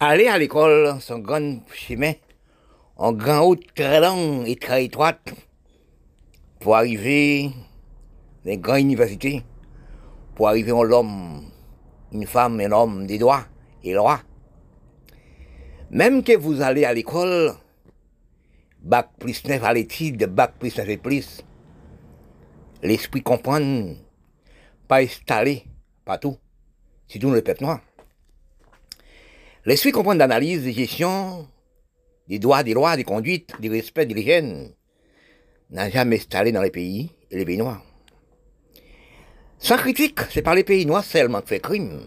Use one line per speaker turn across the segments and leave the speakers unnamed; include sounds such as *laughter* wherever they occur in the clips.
Aller à l'école, c'est un grand chemin, en grand route très long et très étroite, pour arriver dans une grande université, pour arriver en l'homme, une femme, un homme des droits et lois. Même que vous allez à l'école, bac plus 9 à l'étude, bac plus 9 et plus, l'esprit comprend, pas installé partout, c'est tout le peuple noir. L'esprit comprend d'analyse, de gestion, des droits, des lois, des conduites, du respect, de l'hygiène, n'a jamais installé dans les pays et les pays noirs. Sans critique, c'est par les pays noirs seulement que fait crime.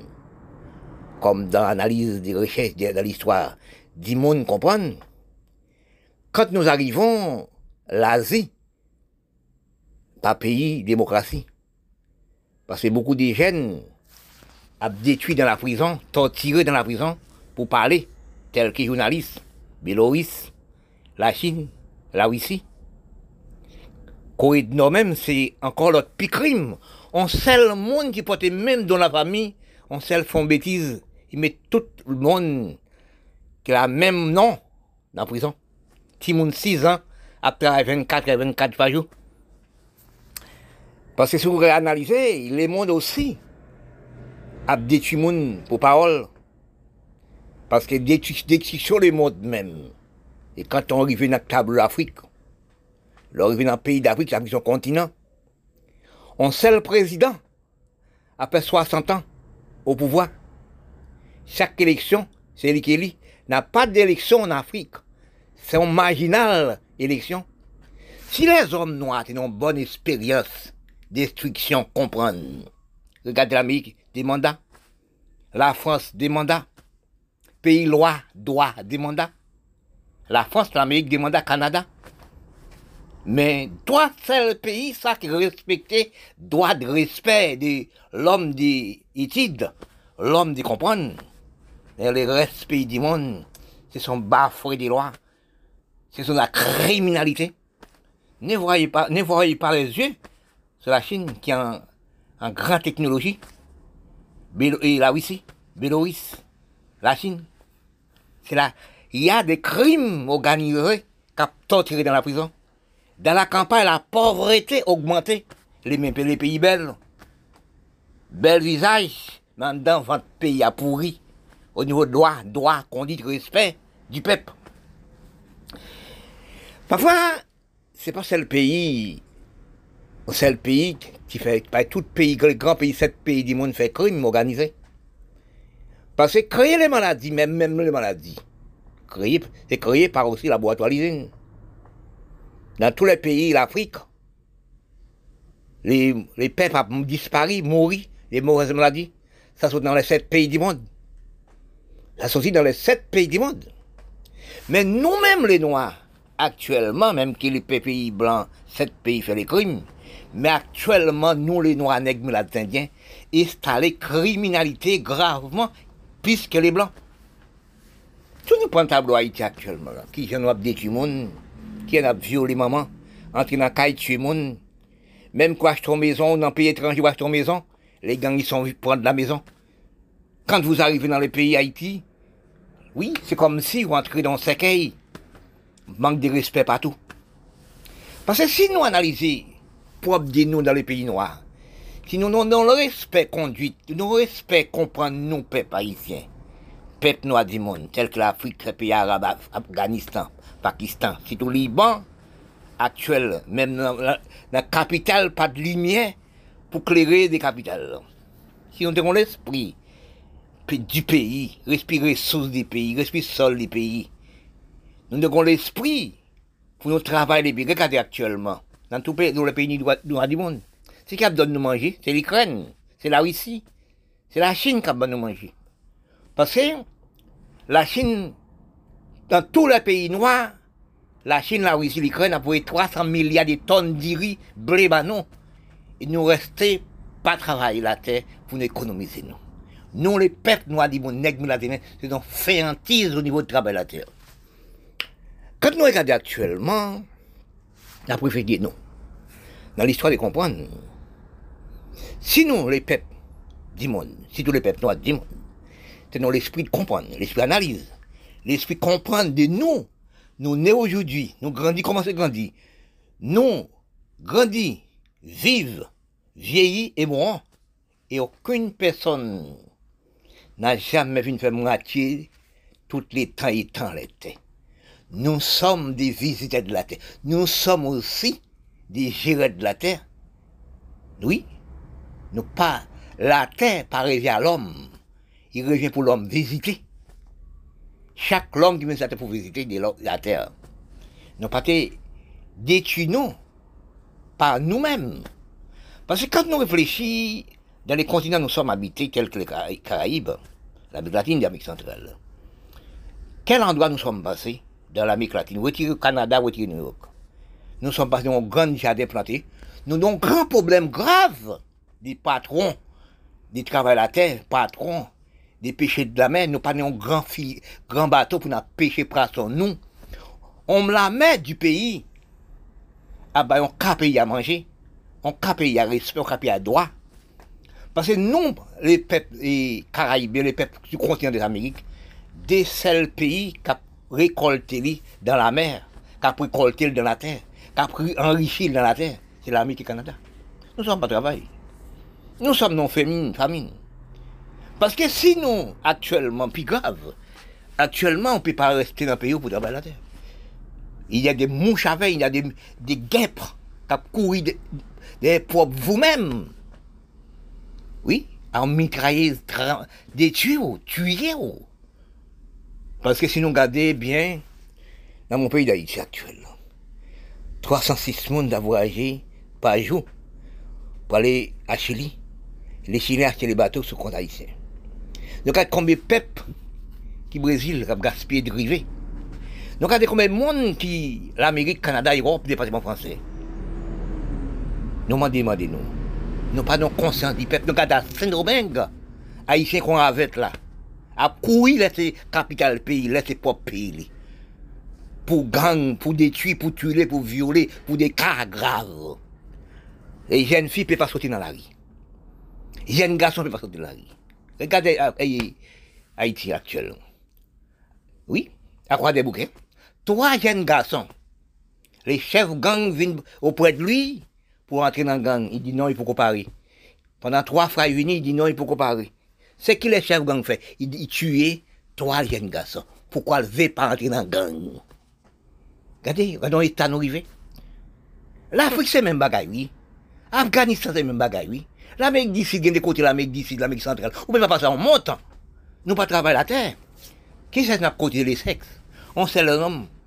Comme dans l'analyse des richesses de, l'histoire du monde comprendre. Quand nous arrivons, l'Asie, pas pays démocratie. Parce que beaucoup de jeunes ont détruit dans la prison, torturé dans la prison parler, tels que journalistes, Bélorusse, la Chine, la Russie. Corée du même, c'est encore l'autre pire crime. On sait le monde qui porte même dans la famille, on sait font bêtises. Ils mettent tout le monde qui a le même nom dans la prison. Monde 6 ans, après 24 et 24 par jour. Parce que si vous réanalysez, le monde aussi a détruit le pour parole. Parce que dès sur le monde même, et quand on arrive dans la table d'Afrique, on arrive dans un pays d'Afrique, c'est son continent, on sait le président, après 60 ans, au pouvoir. Chaque élection, c'est lui qui élit. n'a pas d'élection en Afrique. C'est une marginale élection. Si les hommes noirs ont une bonne expérience destruction, comprendre, regardez l'Amérique, des mandats, la France, des mandats, pays loi, droit, des mandats, la France, l'Amérique, des mandats, Canada. Mais toi, c'est le pays, ça, qui respectait droit de respect de l'homme d'étude, l'homme de comprendre. Et les restes pays du monde, ce sont bafoués des lois. Ce sont la criminalité. Ne voyez pas, ne voyez pas les yeux. C'est la Chine qui a une grande technologie. Et la Russie, Bélorusse, la Chine. C'est là, il y a des crimes organisés qui torturé dans la prison. Dans la campagne, la pauvreté augmentée. Les, les pays belles. Bel visage, mais dans votre pays a pourri. Au niveau de droit, droit, conduite, respect du peuple. Parfois, c'est pas seul pays, le pays qui fait, pas tout pays, les grands pays, sept pays du monde fait crime organisé. Parce que créer les maladies, même, même les maladies, c'est créé par aussi la boîte l'usine. Dans tous les pays l'Afrique, les, les peuples ont disparu, mouru, les mauvaises maladies. Ça sont dans les sept pays du monde. Ça sont aussi dans les sept pays du monde. Mais nous-mêmes, les Noirs, actuellement, même que les pays blancs, sept pays font les crimes, mais actuellement, nous, les Noirs, nègres, indiens, installons criminalité gravement plus que les Blancs. Tout nous prend tableau Haïti actuellement, qui j'en a détruit monde, qui en a violé maman, entré dans caille tuer monde. Même quand acheter une maison, dans pays étranger, acheter maison, les gangs, ils sont prendre la maison. Quand vous arrivez dans le pays Haïti, oui, c'est comme si vous entrez dans cercueil. Manque de respect partout. Parce que si nous analysons, propre de nous dans les pays noirs, si nous avons le respect conduite, nous respect comprendre nous, peuple haïtien, peuple noir du monde, tel que l'Afrique, les pays arabes, Afghanistan, Pakistan, au Liban, actuel, même dans la, capitale, pas de lumière pour clairer des capitales. Si on avons l'esprit du pays, respirer source du pays, respirer sol du pays, nous avons l'esprit pour nous travailler les pays. Regardez actuellement, dans tous les pays noirs du monde. C'est qui a donné nous manger, c'est l'Ukraine, c'est la Russie, c'est la Chine qui a donné nous manger. Parce que la Chine, dans tous les pays noirs, la Chine, la Russie, l'Ukraine a pris 300 milliards de tonnes de riz, blé, banon. Il nous restait pas travailler la terre pour nous économiser nous. Nous, les peuples noirs du monde, nègres, c'est une féantise au niveau du travail de la terre. Quand nous regardons actuellement, la préférée non. Dans l'histoire de comprendre, si nous, les peuples du monde, si tous les peuples noirs du monde, c'est dans l'esprit de comprendre, l'esprit d'analyse, l'esprit comprendre de nous. Nous nés aujourd'hui, nous grandis, comment c'est grandi? Nous grandis, vivent, vieillis et mourons. Et aucune personne n'a jamais vu une faire moitié toutes les temps et temps l'été. Nous sommes des visiteurs de la terre. Nous sommes aussi des gérants de la terre. Oui, nous pas la terre pas revient à l'homme. Il revient pour l'homme visiter. Chaque homme qui vient sur pour visiter la terre. Nous pas détruire nous par nous-mêmes. Parce que quand nous réfléchissons dans les continents où nous sommes habités, tels que les Caraïbes, l'Amérique latine l'Amérique centrale, quel endroit nous sommes passés dans l'Amérique latine? Retirer le Canada, retirer New York? Nous sommes passés dans un grand jardin planté. Nous avons un grand problème grave des patrons, des travail la terre, patrons, des péchés de la mer. Nous pas un grand, grand bateau pour nous pêcher poisson. Nous, on la met du pays. Ah ben, à manger. On cap à respect, on cap à droit. Parce que nous, les peuples les Caraïbes, les peuples du continent des Amériques, des seuls pays qui ont récolté dans la mer, qui ont récolté dans la terre, qui ont enrichi dans la terre, c'est l'Amérique et le Canada. Nous sommes pas travail. Nous sommes non famine, famine. Parce que si nous, actuellement, plus grave, actuellement, on ne peut pas rester dans le pays pour travailler la terre. Il y a des mouches avec, il y a des, des guêpes qui couru des, des vous-même. Oui, en mitrailler, détruire, tuer. Parce que si nous regardons bien, dans mon pays d'Haïti actuel, 306 personnes à voyager par jour pour aller à Chili. Les Chiliens achètent les bateaux sur compte haïtien. Donc, combien de peuples qui Brésil qui gaspillé de. Donc, combien de monde qui, l'Amérique, Canada, Europe, département français? Nous demandons, nous. Pas conscience du peuple. Nous avons Saint-Domingue, haïtien qu'on avait là, à courir laisser capital pays, laisser propre pays. Pour gang, pour détruire, pour tuer, pour violer, pour des cas graves. Les jeunes filles ne peuvent pas sortir dans la rue. Les jeunes garçons ne peuvent pas sortir dans la rue. Regardez euh, Haïti actuellement. Oui, à quoi des bouquets. Trois jeunes garçons, les chefs gang viennent auprès de lui pour entrer dans le gang. Il dit non, il faut comparer. Pendant trois fois unis, il dit non, il faut comparer. C'est qui les chefs gang fait? Il tuer trois jeunes garçons. Pourquoi il ne veut pas entrer dans le gang? Regardez, regardez l'état nous arrivé. L'Afrique, c'est même bagaille, oui. Afghanistan, c'est même bagaille, oui. L'Amérique d'ici, il y a des côtés l'Amérique d'ici, l'Amérique centrale. On ne peut pas passer en montant. Nous pas travailler la terre. Qui c'est qui a cotisé les sexes? On sait le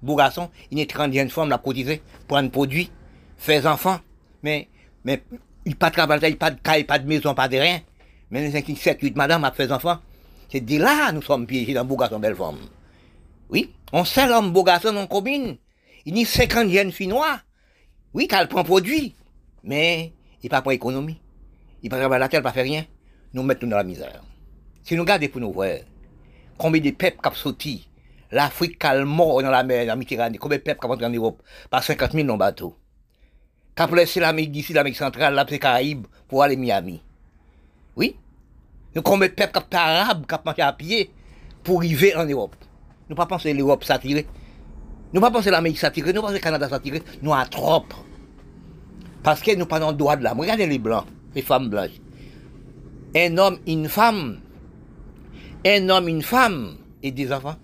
beau garçon, il est 30 femmes, l'a cotisé, prendre produit, faire enfants. Mais, mais, il pas de travail, il pas de caille, pas de maison, pas de rien. Mais les 5, 7, 8 madame a fait enfants. C'est de là nous sommes piégés dans beau garçon, belle femme. Oui, on sait l'homme beau garçon dans combine. Il y a 50 jeunes filles noires. Oui, qu'elle prend produit. Mais, il pas pour économie. Il pas travailler la terre, il pas faire rien. Nous mettons dans la misère. Si nous regardons pour nous voir, combien de peuples qui ont sauté, l'Afrique mort dans la mer, dans la Méditerranée, combien de peuples qui ont entré en Europe, par 50 000 dans bateau. Qui ont laissé l'Amérique d'ici, l'Amérique centrale, l'Amérique Caraïbe, pour aller à Miami. Oui? Nous combien de peuples qui ont arabes, qui ont marché à pied, pour arriver en Europe? Nous pas penser l'Europe s'attirer. Nous pas penser l'Amérique s'attirer, nous pas penser le Canada s'attirer. Nous à trop. Parce que nous pas dans le droit de l'âme. Regardez les blancs les femmes blanches. Un homme, une femme, un homme, une femme et des enfants.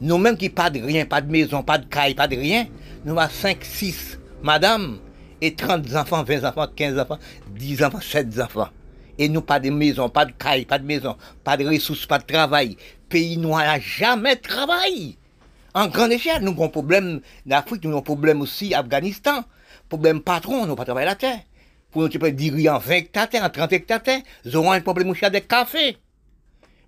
Nous-mêmes qui pas de rien, pas de maison, pas de caille, pas de rien, nous avons 5, 6 madame et 30 enfants, 20 enfants, 15 enfants, 10 enfants, 7 enfants. Et nous pas de maison, pas de caille, pas de maison, pas de ressources, pas de travail. Pays noir n'a jamais travail. En grande échelle, nous avons un problème d'Afrique, nous avons un problème aussi Afghanistan. Problème patron, nous pas travailler la terre pour nous dire en 20 hectares, en 30 hectares, nous aurons un problème de de café.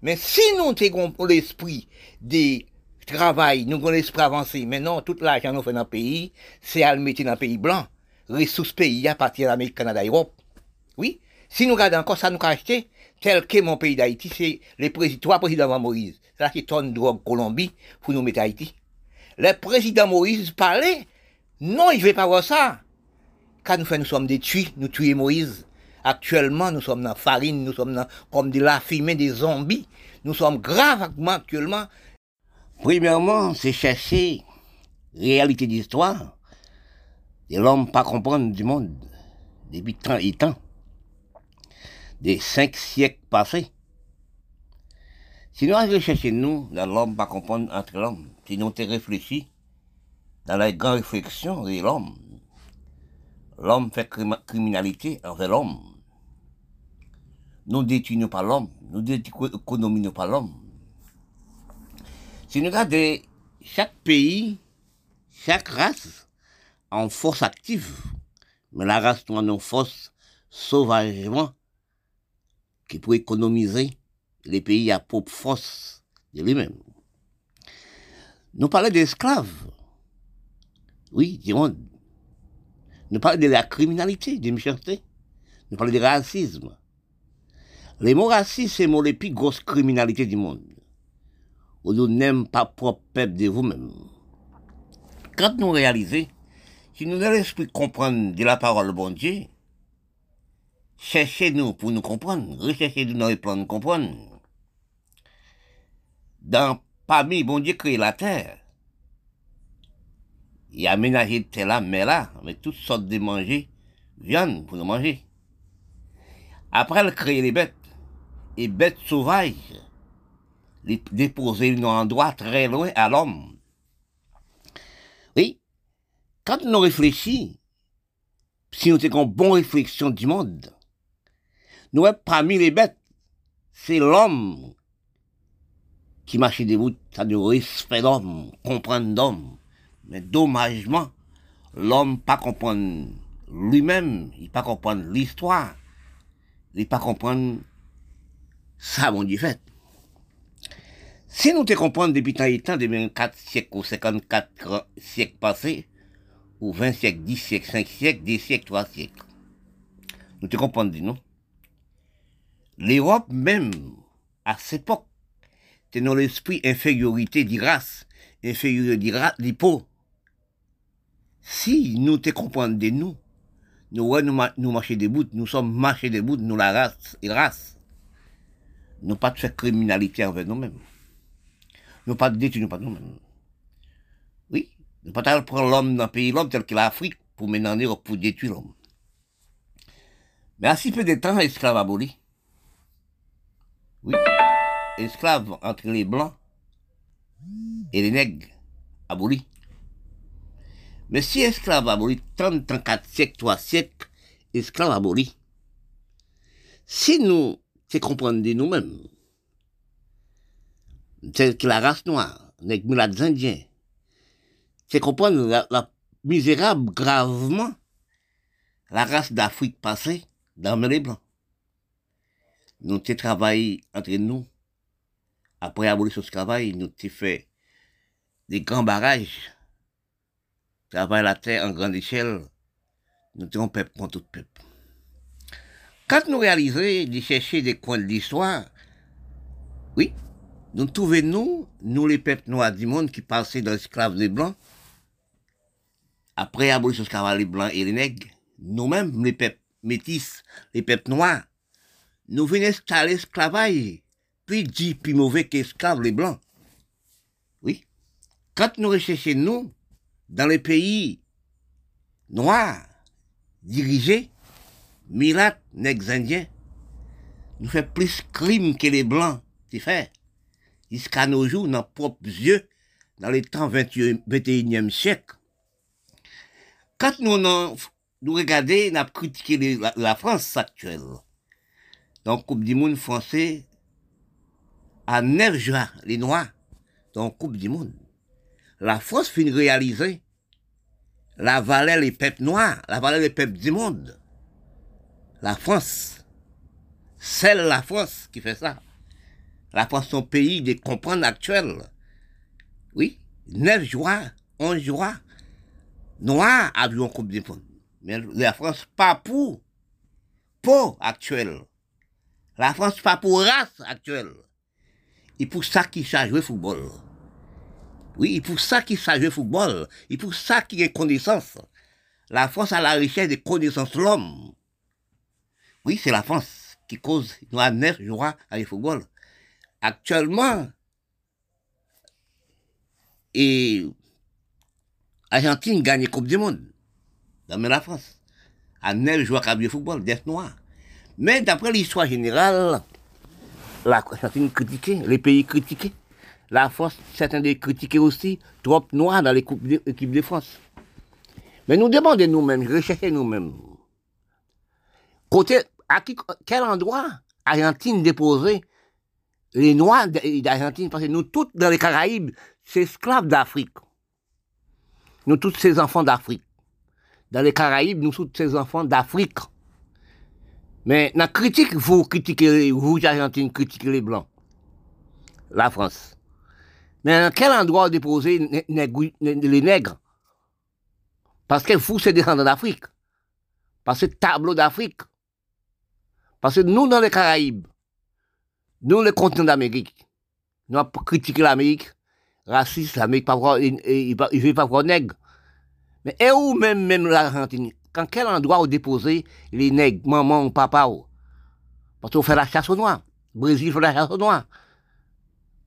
Mais si nous avons l'esprit de travail, nous avons l'esprit avancé, mais non, tout l'argent nous fait dans le pays, c'est à le mettre dans le pays blanc. Ressources pays à partir de l'Amérique, Canada, Europe. Oui? Si nous regardons encore ça, nous acheté, tel que mon pays d'Haïti, c'est les présidents, trois présidents avant Moïse. C'est là qui tonne drogue Colombie pour nous mettre à Haïti. Le président Moïse parlait, non, il ne veut pas voir ça. Quand nous, nous sommes détruits, nous tuons Moïse. Actuellement, nous sommes dans la farine, nous sommes dans, comme de la des zombies. nous sommes gravement actuellement.
Premièrement, c'est chercher réalité d'histoire de l'homme pas comprendre du monde depuis tant et des cinq siècles passés. Si nous allons chercher nous, dans l'homme pas comprendre entre l'homme, si nous avons réfléchi dans la grande réflexion de l'homme, l'homme fait criminalité envers l'homme. Nous détruisons pas l'homme, nous détruisons pas l'homme. Si nous regardons chaque pays, chaque race en force active, mais la race noire en force sauvagement qui pour économiser les pays à propre force de lui-même. Nous parlons d'esclaves. Oui, du monde. Nous parlons de la criminalité, de méchanceté. Nous parlons du racisme. Les mots racistes, c'est les plus grosses criminalités du monde. Nous n'aimons pas propre peuple de vous-même. Quand nous réalisons, si nous avons l'esprit comprendre de la parole de bon Dieu, cherchez-nous pour nous comprendre, recherchez-nous dans les plans de comprendre. Dans, parmi, bon Dieu créé la terre, il a aménagé tel là, mais avec toutes sortes de manger, viande pour nous manger. Après, a créé les bêtes, et bêtes sauvages, les déposer dans un endroit très loin à l'homme. Oui, quand nous réfléchissons, si nous avons une bonne réflexion du monde, nous, parmi les bêtes, c'est l'homme qui marche debout, ça de respect d'homme, comprendre d'homme. Mais dommagement, l'homme pas comprendre lui-même, il pas comprendre l'histoire, il pas comprendre ça, mon Dieu fait. Si nous te comprenons depuis tant et depuis 4 siècles ou 54 siècles passés, ou 20 siècles, 10 siècles, 5 siècles, 10 siècles, 3 siècles, nous te comprenons, non? L'Europe même, à cette époque, était dans l'esprit infériorité des infériorité des peaux. Si nous te comprenons de nous, nous, nous, nous marcher debout, nous sommes marchés debout, nous la race et race. Nous pas de faire criminalité envers nous-mêmes. Nous pas de détruire, nous-mêmes. Oui, nous pas de prendre l'homme dans le pays l'homme tel que l'Afrique pour mener pour détruire l'homme. Mais à si peu de temps, esclave aboli. Oui, esclave entre les blancs et les nègres abolis. Mais si esclave aboli, 30, 34 siècles, 3 siècles, esclave. Si nous te comprenons de nous-mêmes, c'est que la race noire, les indiens, c'est comprendre la, misérable gravement la race d'Afrique passée dans les blancs. Nous avons travaillé entre nous. Après l'abolition du travail, nous avons fait des grands barrages. Travailler la terre en grande échelle. Nous avons peuple contre tout peuple. Quand nous réalisons de chercher des coins de l'histoire, oui, nous trouvons nous, nous les peuples noirs du monde qui passaient dans l'esclave des blancs, après l'abolition du travail, les blancs et les nègres, nous-mêmes, les peuples métis, les peuples noirs, nous venons installer l'esclavage, puis dit plus mauvais qu'esclaves les blancs. Oui. Quand nous recherchons nous, dans les pays noirs, dirigés, milates, nègres indiens, nous faisons plus crimes que les blancs, c'est fait. Jusqu'à nos jours, dans nos propres yeux, dans les temps 21e siècle. Quand nous, nous regardons, nous avons critiqué la France actuelle, donc Coupe du Monde français à 9 juin, les Noirs, donc Coupe du Monde. La France finit réaliser la valeur des peuples noirs, la valeur des peuples du monde. La France, c'est la France qui fait ça. La France, son pays de comprendre actuel. Oui, 9 juin, 11 juin, Noir avion Coupe du Monde. Mais la France, pas pour, pour actuel. La France pas pour race actuelle. Et pour ça qu'il sait jouer football. Oui, pour ça qu'il sait jouer football. Et pour ça qu'il a connaissance. La France a la richesse des connaissances de l'homme. Oui, c'est la France qui cause, nous à joueurs à football. actuellement, et gagne la Coupe du Monde dans la France. À neuf joueurs qui de football, des noirs. Mais d'après l'histoire générale, l'Argentine critiquée, les pays critiqués. La France, certains des critiqués aussi, trop noirs dans l'équipe de France. Mais nous demandons nous-mêmes, recherchez nous-mêmes. Côté, à quel endroit Argentine déposait les Noirs d'Argentine, parce que nous tous dans les Caraïbes, c'est esclaves d'Afrique. Nous tous ces enfants d'Afrique. Dans les Caraïbes, nous tous ces enfants d'Afrique. Mais la critique, vous critiquez, vous, Argentine, critiquez les Blancs. La France. Mais à quel endroit déposer les nègres? Parce que vous, c'est descendants d'Afrique. Parce que tableau d'Afrique. Parce que nous, dans les Caraïbes, nous, le continent d'Amérique, nous avons critiqué l'Amérique, raciste, l'Amérique, il ne veut pas voir nègre. Mais où même, même l'Argentine? Quand quel endroit où déposer les nègres, maman, papa Parce qu'on fait la chasse aux noirs. Brésil fait la chasse aux noirs.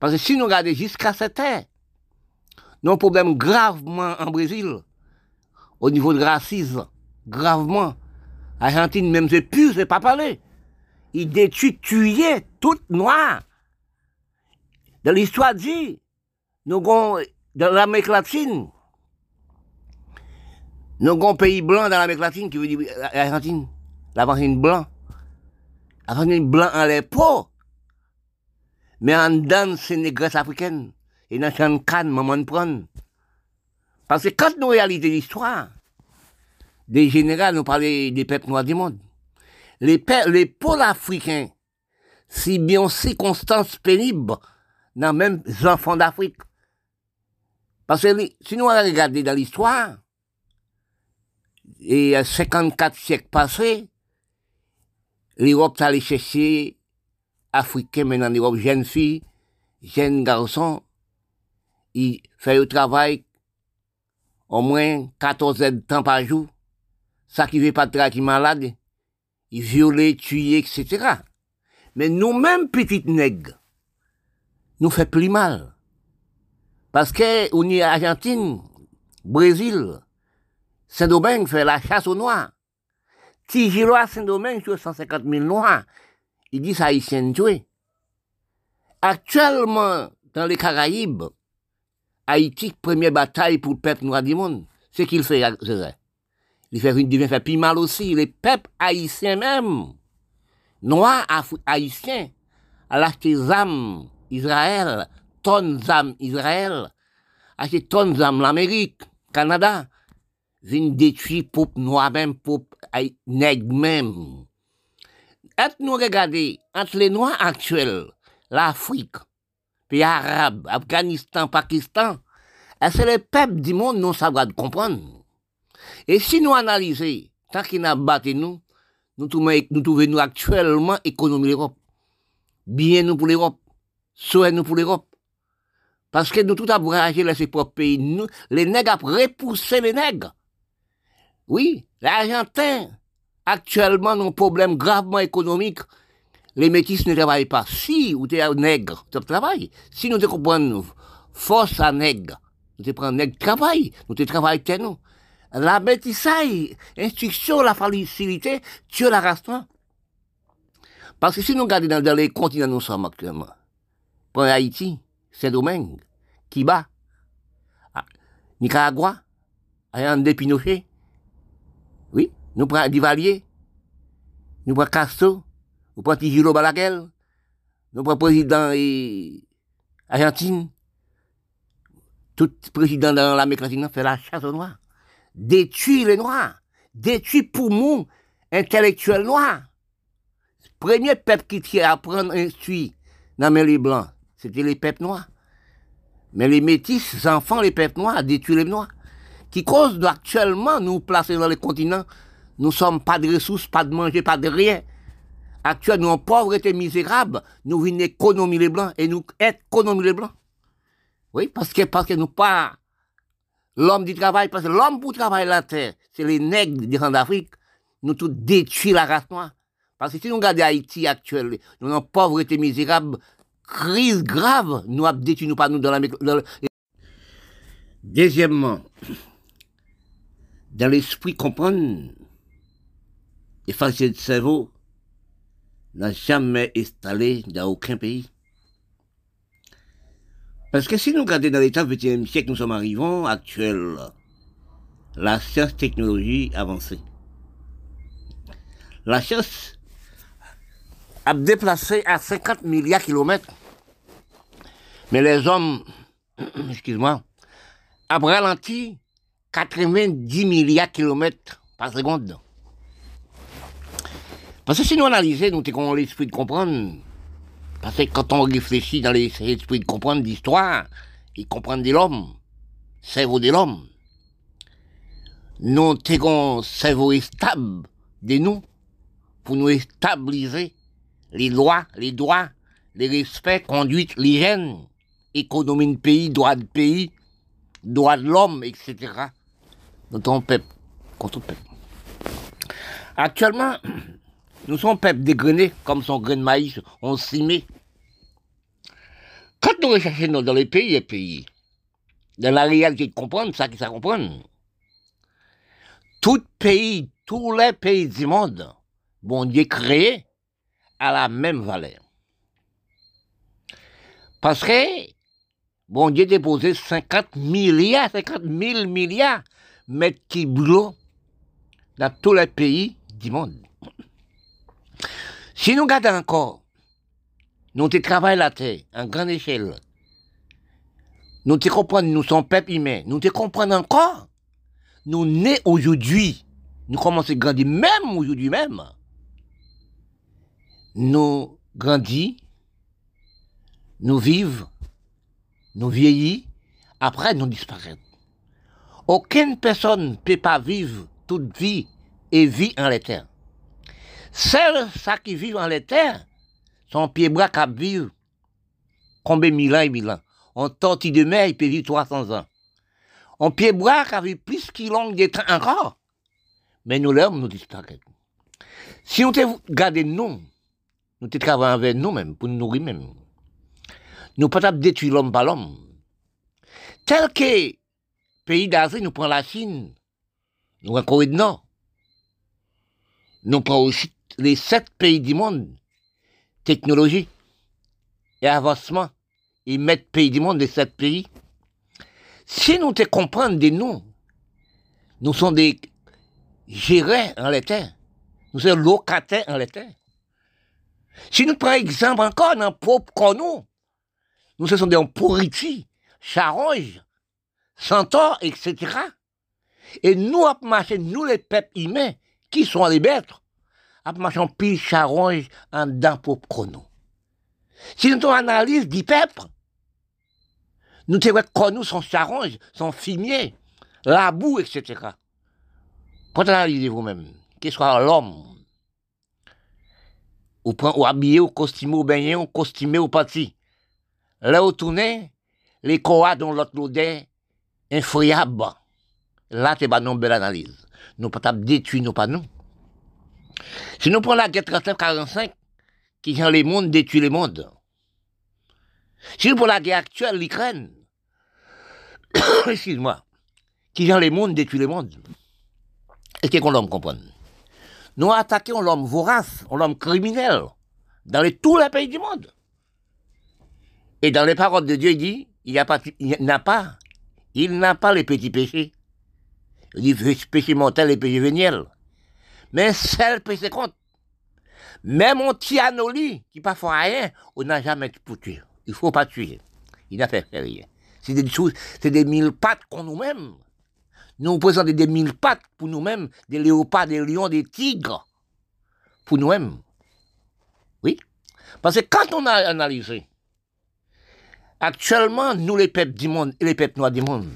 Parce que si nous regardons jusqu'à cette terre, nous avons un problème gravement en Brésil, au niveau de racisme, gravement. Argentine, même, c'est plus, c'est pas parler il détruit, tuait tout noir. Dans l'histoire dit, nous avons, dans l'Amérique latine, nous avons un pays blanc dans l'Amérique latine qui veut dire l'Argentine, l'Argentine blanc. L'Argentine blanc en les peaux. Mais en dedans, c'est une négresse africaine. Et dans une canne, maman de prendre. Parce que quand nous réalisons l'histoire, des généraux nous parlaient des peuples noirs du monde les, les pôles africains, si bien circonstances pénibles dans même enfants d'Afrique. Parce que si nous regardons dans l'histoire, et 54 siècles passés, l'Europe allait chercher Africains, maintenant l'Europe, jeunes filles, jeunes garçons, ils font le travail au moins 14 heures de temps par jour. Ça qui veut pas de malade, ils violaient, tuaient, etc. Mais nous-mêmes, petites nègres, nous fait plus mal. Parce que, on est Argentine, Brésil, Saint-Domingue fait la chasse aux Noirs. à Saint-Domingue, sur 150 000 Noirs. Il dit ça haïtien tué. Actuellement, dans les Caraïbes, Haïti, première bataille pour le peuple noir du monde. C'est qu'il fait, il fait une devient fait plus mal aussi. Les peuples haïtiens même, noirs haïtiens, à l'acheter âmes Israël, tonnes d'âmes Israël, acheter tonnes d'âmes l'Amérique, Canada, viennent détruire peuple noir même, peuple nègre même. Et nous regarder entre les noirs actuels, l'Afrique, pays arabe, Afghanistan, Pakistan, c'est les peuples du monde nous savons comprendre. Et si nous analysons, tant qu'il n'a battu nous, nous trouvons nous, actuellement économie l'Europe. Bien nous pour l'Europe. Soit nous pour l'Europe. Parce que nous tout avons réagi dans propres pays. Nous, les nègres ont repoussé les nègres. Oui, l'Argentin, actuellement, nous un problème gravement économique. Les métis ne travaillent pas. Si, ou t'es un nègre, tu travailles. Si nous comprenons, force à nègre, nous prenons nègre travail, nous te travaillons nous la bêtise, instruction, la facilité, tu la race Parce que si nous regardons dans, les continents où nous sommes actuellement, prenons Haïti, Saint-Domingue, Kiba, ah, Nicaragua, Ayande Pinochet, oui, nous prenons Duvalier, nous prenons Castro, nous prenons Tijilo Balaguer, nous prenons président et Argentine, tout président dans l'Amérique latine fait la chasse aux noirs détruit les Noirs, détruit poumons intellectuels noirs. Premier peuple qui a apprendre instruit dans les Blancs, c'était les peuples noirs. Mais les métis, les enfants, les peuples noirs, détruit les Noirs. Qui cause actuellement nous placer dans les continents, nous sommes pas de ressources, pas de manger, pas de rien. Actuellement, nous, pauvreté misérable, nous venons économiser les Blancs et nous économiser les Blancs. Oui, parce que, parce que nous pas l'homme du travail, parce que l'homme pour travailler la terre, c'est les nègres des d'Afrique, nous tout détruit la race noire. Parce que si nous regardons Haïti actuel, nous avons pauvreté misérable,
crise grave, nous avons détruit pas nous dans la... dans le-
Deuxièmement, dans l'esprit comprendre, effacer de cerveau n'a jamais installé dans aucun pays. Parce que si nous regardons dans l'état 21e siècle, nous sommes arrivés actuel, la science technologie avancée. La science
a déplacé à 50 milliards de kilomètres. Mais les hommes, *clears throat* excuse-moi, a ralenti 90 milliards de kilomètres par seconde. Parce que si nous analysons, nous avons l'esprit de comprendre. Parce que quand on réfléchit dans l'esprit de comprendre l'histoire et comprendre de l'homme, cerveau de l'homme, nous avons un cerveau stable de nous pour nous stabiliser les lois, les droits, les respects, conduite, l'hygiène, économie de pays, droit de pays, droit de l'homme, etc. Notre peuple, contre peuple. Actuellement, nous sommes peuple dégrené comme son grain de maïs, on s'y met. Quand nous recherchons dans les pays, les pays, dans la réalité de comprendre, ça qui ça comprendre, tout pays, tous les pays du monde, bon Dieu créé, à la même valeur. Parce que, bon Dieu déposé 50 milliards, 50 000 milliards mètres d'eau dans tous les pays du monde. Si nous regardons encore, nous travaillons la terre en grande échelle, nous te comprenons, nous sommes peuple humain, nous comprenons encore, nous nés aujourd'hui, nous commençons à grandir même aujourd'hui même. Nous grandis, nous vivons, nous vieillis, après nous disparaissons. Aucune personne ne peut pas vivre toute vie et vit en les Celles ça qui vivent en les terres, son pied bras qui vivent combien mille ans et mille ans? On tortille de mer, il peut vivre 300 ans. On pied bras qui vivent plus qu'il long de temps encore. Mais nous l'homme nous disparaissons. Si on te garde nous, nous te travaillons avec nous-mêmes, pour nous nourrir même. Nous pas détruire l'homme par l'homme. Tel que pays d'Asie, nous prenons la Chine, nous prenons Corée du Nord, nous prenons aussi les sept pays du monde, technologie et avancement, ils mettent pays du monde, les sept pays. Si nous te comprenons de nous, nous sommes des gérants en l'état, nous sommes locataires en l'état. Si nous prenons exemple encore dans propre corps nous, sont des pourritis, charonges, centaures, etc. Et nous, nous les peuples humains, qui sont les bêtes, en pile charonge en dedans propre corps nous. Si savons que nous sont charonges, sont fumiers, la boue, etc. Quand analysez vous-même, qu'il soit l'homme, ou prend ou habillé ou costumé ou baigné ou costumé ou parti. Là où tourner, les coas dans l'autre l'odeur infriable. Là, c'est pas une belle analyse. Nous pas détruire nous pas nous. Si nous prenons la guerre 39-45, qui dans les mondes détruit le monde. Si nous prenons la guerre actuelle, l'Ukraine, *coughs* excuse-moi, qui dans les mondes détruit le monde. Est-ce qu'on l'homme comprendre? Nous attaquons l'homme vorace, l'homme criminel, dans les, tous les pays du monde. Et dans les paroles de Dieu, il dit, il n'a pas, il n'a pas, il n'a pas les petits péchés. Il dit péché mortel et péché véniel. Mais seul péché compte. Même mon tianoli, qui pas fait rien, on n'a jamais pour tuer. Il faut pas tuer. Il n'a fait rien. C'est des choses, c'est des mille pattes qu'on nous-mêmes. Nous présentons des mille pattes pour nous-mêmes, des léopards, des lions, des tigres, pour nous-mêmes. Oui. Parce que quand on a analysé, actuellement, nous, les peuples du monde et les peuples noirs du monde,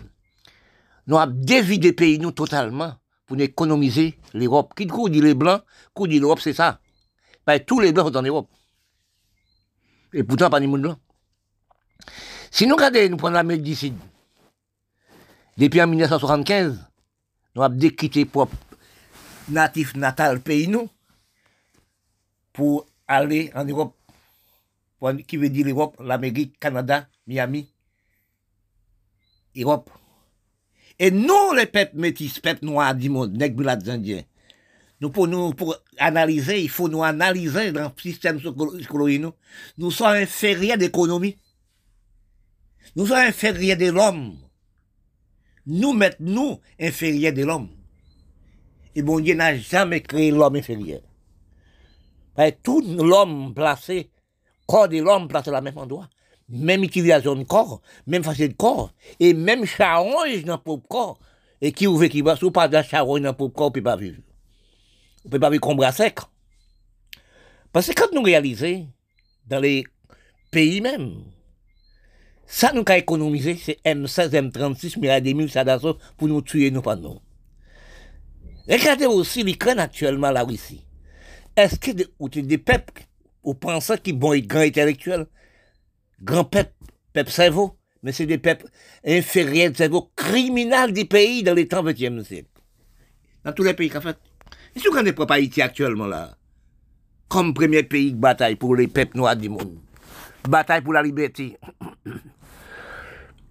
nous avons dévidé pays, nous, totalement, pour économiser l'Europe. Qui dit les Blancs, qui dit l'Europe, c'est ça. Ben, tous les Blancs sont en Europe. Et pourtant, pas ni monde blanc. Si nous regardons, nous prenons la médecine, depuis en 1975, nous avons déquitté propre natif natal pays nous pour aller en Europe pour- qui veut dire l'Europe, l'Amérique, Canada, Miami. Europe. Et nous, les peuples métis, peuples noirs du monde, nègres, indiens, nous, pour nous, pour analyser, il faut nous analyser dans le système psychologique, nous, sommes inférieurs d'économie. Nous sommes inférieurs de l'homme. Nous mettons nous inférieurs de l'homme. Et bon Dieu n'a jamais créé l'homme inférieur. Que tout l'homme placé, corps de l'homme placé à la même endroit. Même utilisation de corps, même façon de corps, et même charonge dans le propre corps. Et qui ouvre qui va, si pas de charonge dans le propre corps, vous ne pouvez pas vivre. Vous ne pouvez pas vivre comme bras sec. Parce que quand nous réalisons, dans les pays même, ça nous a économisé, c'est M16, M36, milliards de mille d'assaut pour nous tuer, nous pas nous. Regardez aussi l'Ukraine actuellement, la Russie. Est-ce que des, ou des peuples, pensez qu'ils vont être grands intellectuels, grands peuples, peuples cerveau, mais c'est des peuples inférieurs de cerveau, criminels des pays dans les temps 20e siècle. Dans tous les pays qu'en fait. Et si vous connaissez pas Haïti actuellement là, comme premier pays de bataille pour les peuples noirs du monde, bataille pour la liberté,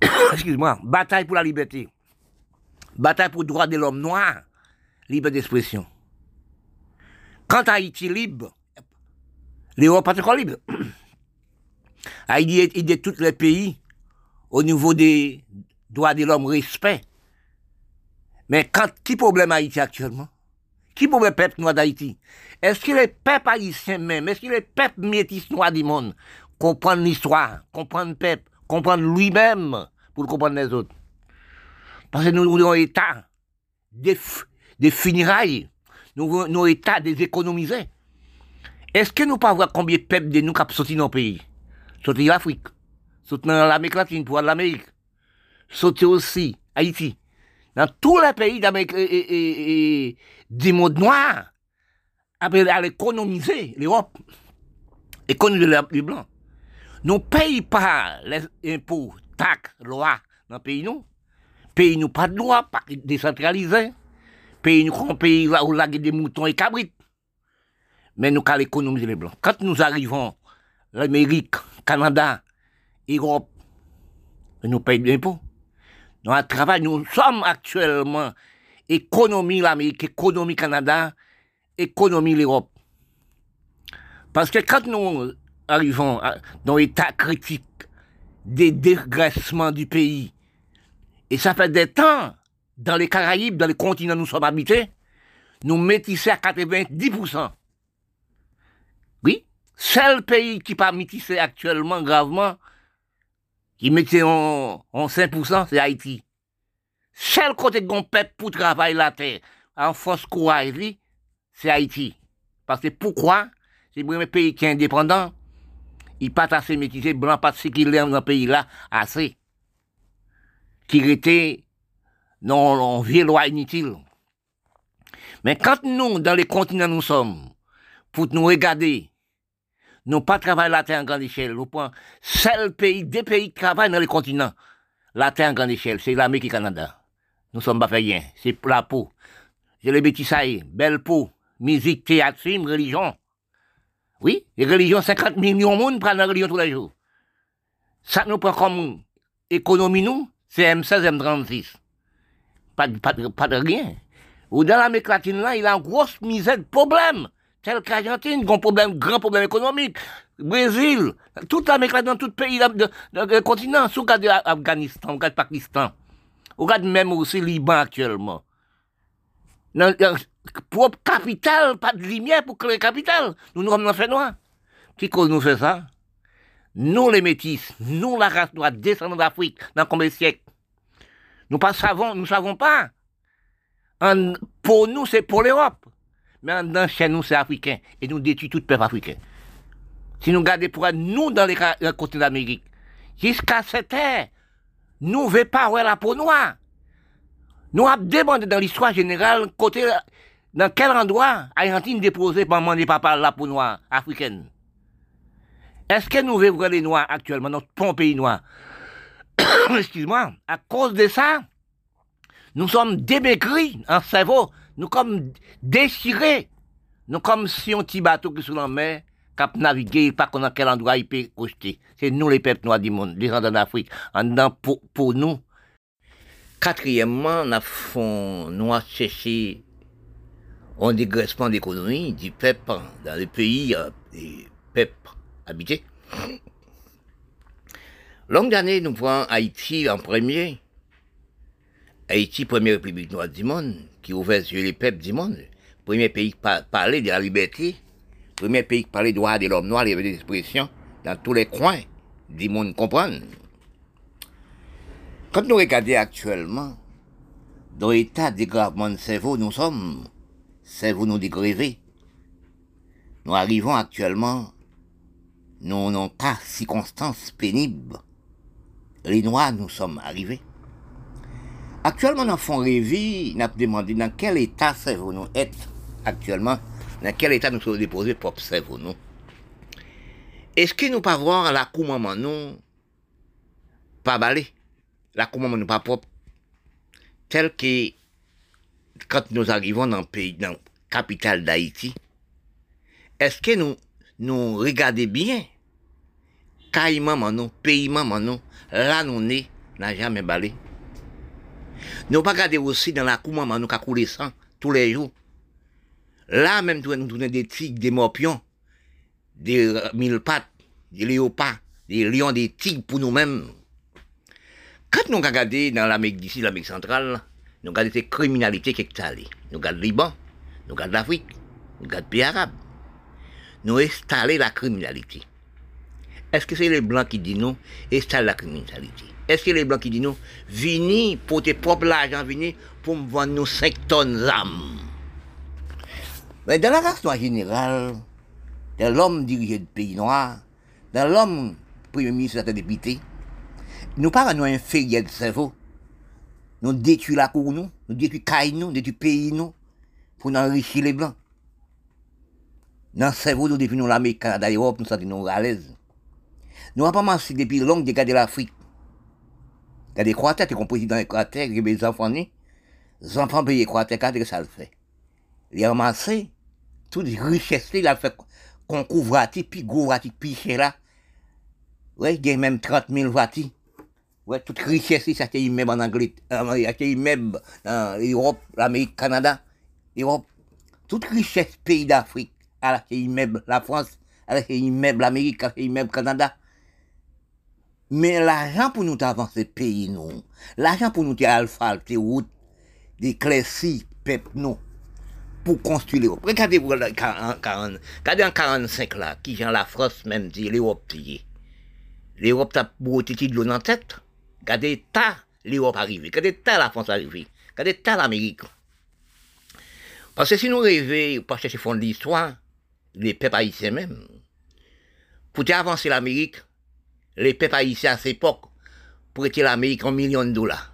*coughs* excuse-moi, bataille pour la liberté, bataille pour le droit de l'homme noir, libre d'expression. Quand Haïti libre, l'Europe est encore libre. Haïti est de tous les pays au niveau des droits de l'homme, respect. Mais quand, qui problème Haïti actuellement? Qui problème peuple noir d'Haïti? Est-ce que les peuples haïtiens même, est-ce que les peuples métis noirs du monde comprennent l'histoire, comprennent le peuple, comprennent lui-même pour comprendre les autres? Parce que nous, nous avons état des, funérailles, nous avons état des économisés. Est-ce que nous pas voir combien de peuples de nous qui sorti dans le pays? Sorti l'Afrique, dans l'Amérique latine pour l'Amérique, sorti aussi Haïti dans tous les pays d'Amérique et, du monde noir, après à économiser l'Europe, économiser les Blancs. Nous ne payons pas les impôts, taxes, lois dans le pays, nous. Pays nous pas de loi, pas décentralisé. Pays nous un pays où il des moutons et cabrites. Mais nous, qu'à économiser les Blancs. Quand nous arrivons, l'Amérique, Canada, Europe, nous payons des impôts. Nous, travail, nous sommes actuellement économie l'Amérique, économie Canada, économie l'Europe. Parce que quand nous arrivons dans l'état critique des dégraissements du pays, et ça fait des temps, dans les Caraïbes, dans les continents où nous sommes habités, nous métissons à 90%. Oui, seul pays qui pas métissé actuellement gravement, qui mettait en, en 5%, c'est Haïti. Seul côté qu'on peuple pour travailler la terre, en force courage, c'est Haïti. Parce que pourquoi? C'est le pays qui est indépendant. Il pas assez métissé, blanc, parce qu'il est dans le pays là, assez. Qui était non, en vieille loi inutile. Mais quand nous, dans les continents nous sommes, pour nous regarder, nous pas travailler la terre en grande échelle. Nous prenons seul pays, des pays qui travaillent dans les continents. La terre en grande échelle, c'est l'Amérique et le Canada. Nous sommes pas fait rien. C'est la peau. J'ai les bêtisailles, belle peau, musique, théâtre, film, religion. Oui, les religions, 50 millions de monde prennent la religion tous les jours. Ça nous prend comme économie, nous, c'est M16, M36. Pas, de- pas, de- pas de rien. Ou dans l'Amérique latine, là, il a une grosse misère de problèmes. Tel qu'Argentine, grand problème, grand problème économique. Brésil, toute l'Amérique dans tout pays de continent, sous regarde Afghanistan, regarde Pakistan. Regarde même aussi Liban actuellement. Dans, dans, propre capitale, pas de lumière pour créer capitale. Nous nous sommes dans fait noir. Qui cause nous fait ça? Nous les métis, nous la race noire, descendants d'Afrique, dans combien de siècles? Nous pas savons, nous savons pas. Pour nous, c'est pour l'Europe. Mais en dedans, chez nous, c'est africain. Et nous détruisons tout peuple africain. Si nous regardons pour nous dans les, côtés d'Amérique, jusqu'à cette heure, nous ne voulons pas voir la peau noire. Nous avons demandé dans l'histoire générale, côté, dans quel endroit Argentine déposé par maman et papa la peau noire africaine. Est-ce que nous voulons voir les noirs actuellement dans ton pays noir? *coughs* Excuse-moi. À cause de ça, nous sommes démaigris en cerveau. Nous sommes déchirés. Nous comme si on petit bateau qui est sur la mer, cap naviguer, pas qu'on a quel endroit il peut coucher. C'est nous les peuples noirs du monde, descendants d'Afrique. En dedans, pour, nous. Quatrièmement, nous avons cherché un dégraissement d'économie du peuple dans les pays, euh, des peuples habités. Longue année, nous prenons Haïti en premier. Haïti, première république noire du monde, qui ouvert sur les peuples du monde. Premier pays qui par- parlait de la liberté. Premier pays qui parlait du droit de l'homme noir, il y avait des expressions dans tous les coins du monde comprendre. Quand nous regardons actuellement, dans l'état de dégradement de cerveau, nous sommes, cerveau nous dégrévé. Nous arrivons actuellement, nous n'avons pas circonstances pénibles. Les Noirs, nous sommes arrivés. Actuellement, dans fond rêver, nous avons demandé dans quel état cerveau nous être actuellement, dans quel état nous sommes déposés pour cerveau nous. Est-ce que nous pas voir la cour maman nous pas balai, la cour maman nous pas propre, tel que quand nous arrivons dans le pays, dans la capitale d'Haïti, est-ce que nous nous regardons bien, caille maman nous, pays maman nous, là nous né, n'a jamais balé. Nous pas regarder aussi dans la cour maman nous coulé sang tous les jours. Là même nous nous des tigres, des morpions, des euh, mille pattes, des léopards, des lions, des tigres pour nous-mêmes. Quand nous regardons dans l'Amérique d'ici, l'Amérique centrale, nous regardons ces criminalités qui sont allées. Nous regardons le Liban, nous regardons l'Afrique, nous regardons les pays arabes. Nous installons la criminalité. Est-ce que c'est les Blancs qui disent nous, installe la criminalité Est-ce que les Blancs qui disent nous, venez pour tes propres l'argent, venez pour me vendre nous 5 tonnes d'âmes Mais dans la race noire générale, dans l'homme dirigé du pays noir, dans l'homme premier ministre de député, nous pas nous inférieurs de cerveau. Nous détruisons la cour, nous, nous détruisons caille, nous, détruisons pays, nous, pour enrichir les blancs. Dans le cerveau, nous définissons l'Amérique, Canada, l'Europe, nous sommes à l'aise. Nous avons commencé depuis longtemps de regarder l'Afrique. Regardez l'Équateur, tu es président de l'Équateur, il y a des enfants nés. Les enfants payent l'Équateur, qu'est-ce que ça le fait? Il a ramassé toutes les richesses, il a fait concours voiture, puis voiture, puis chez là. Ouais, il y a même 30 000 voitures. Ouais, toute richesse, ça c'est immeuble en Angleterre, euh, c'est immeuble dans l'Europe, l'Amérique, Canada, l'Europe. Toute richesse pays d'Afrique, alors c'est immeuble la France, alors c'est immeuble l'Amérique, c'est immeuble Canada. Mais l'argent pour nous avancer pays, nous, l'argent pour nous asphalter route, d'éclaircir peuple, nous, pour construire l'Europe. Regardez-vous, là, 40, 40, regardez en 45 là, qui genre la France même dit, l'Europe dit. L'Europe t'a brouté de l'eau dans la tête. Regardez, t'as l'Europe arrivé. Regardez, t'as la France arrivé. Regardez, t'as l'Amérique. Parce que si nous rêvons, pour chercher fond de l'histoire, les peuples haïtiens même, pour avancer l'Amérique, les peuples haïtiens à cette époque, être l'Amérique en millions de dollars.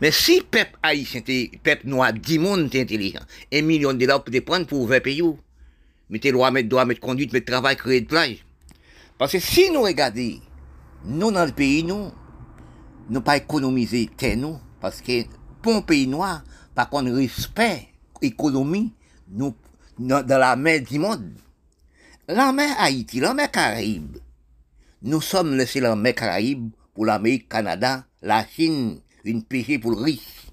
Mais si peuple haïtien, peuple noir, 10 monde intelligent, un million de dollars pour prendre pour ouvrir pays, mettez loi, mettre droit, mettre conduite, mettre travail, créer de plage. Parce que si nous regardons, nous dans le pays, nous, nous pas économiser terre, nous, parce que pour un pays noir, par contre, respect, économie, nous, dans la mer du monde. La mer Haïti, la mer Caraïbe, nous sommes laissés la mer Caraïbe pour l'Amérique, Canada, la Chine, une pêchée pour le riche.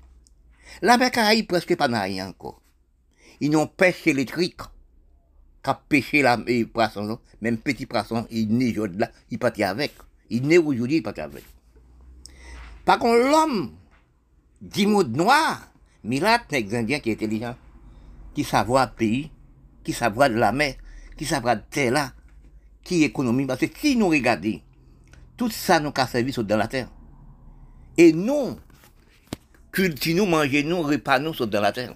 La mer Caraïbe presque pas n'a rien encore. Ils n'ont pêché électrique qu'a pêché la poisson, même petit poisson, il naît aujourd'hui là, il partit avec. Il naît aujourd'hui, il avec. Par contre, l'homme, dix mots de noir, Milat, les Indiens qui est intelligent, qui savoir pays, qui savoir de la mer, qui savoir de terre là, qui économie, parce que si nous regardons, tout ça nous a servi dans la terre. Et nous, cultivons, manger nous, repas nous dans la terre.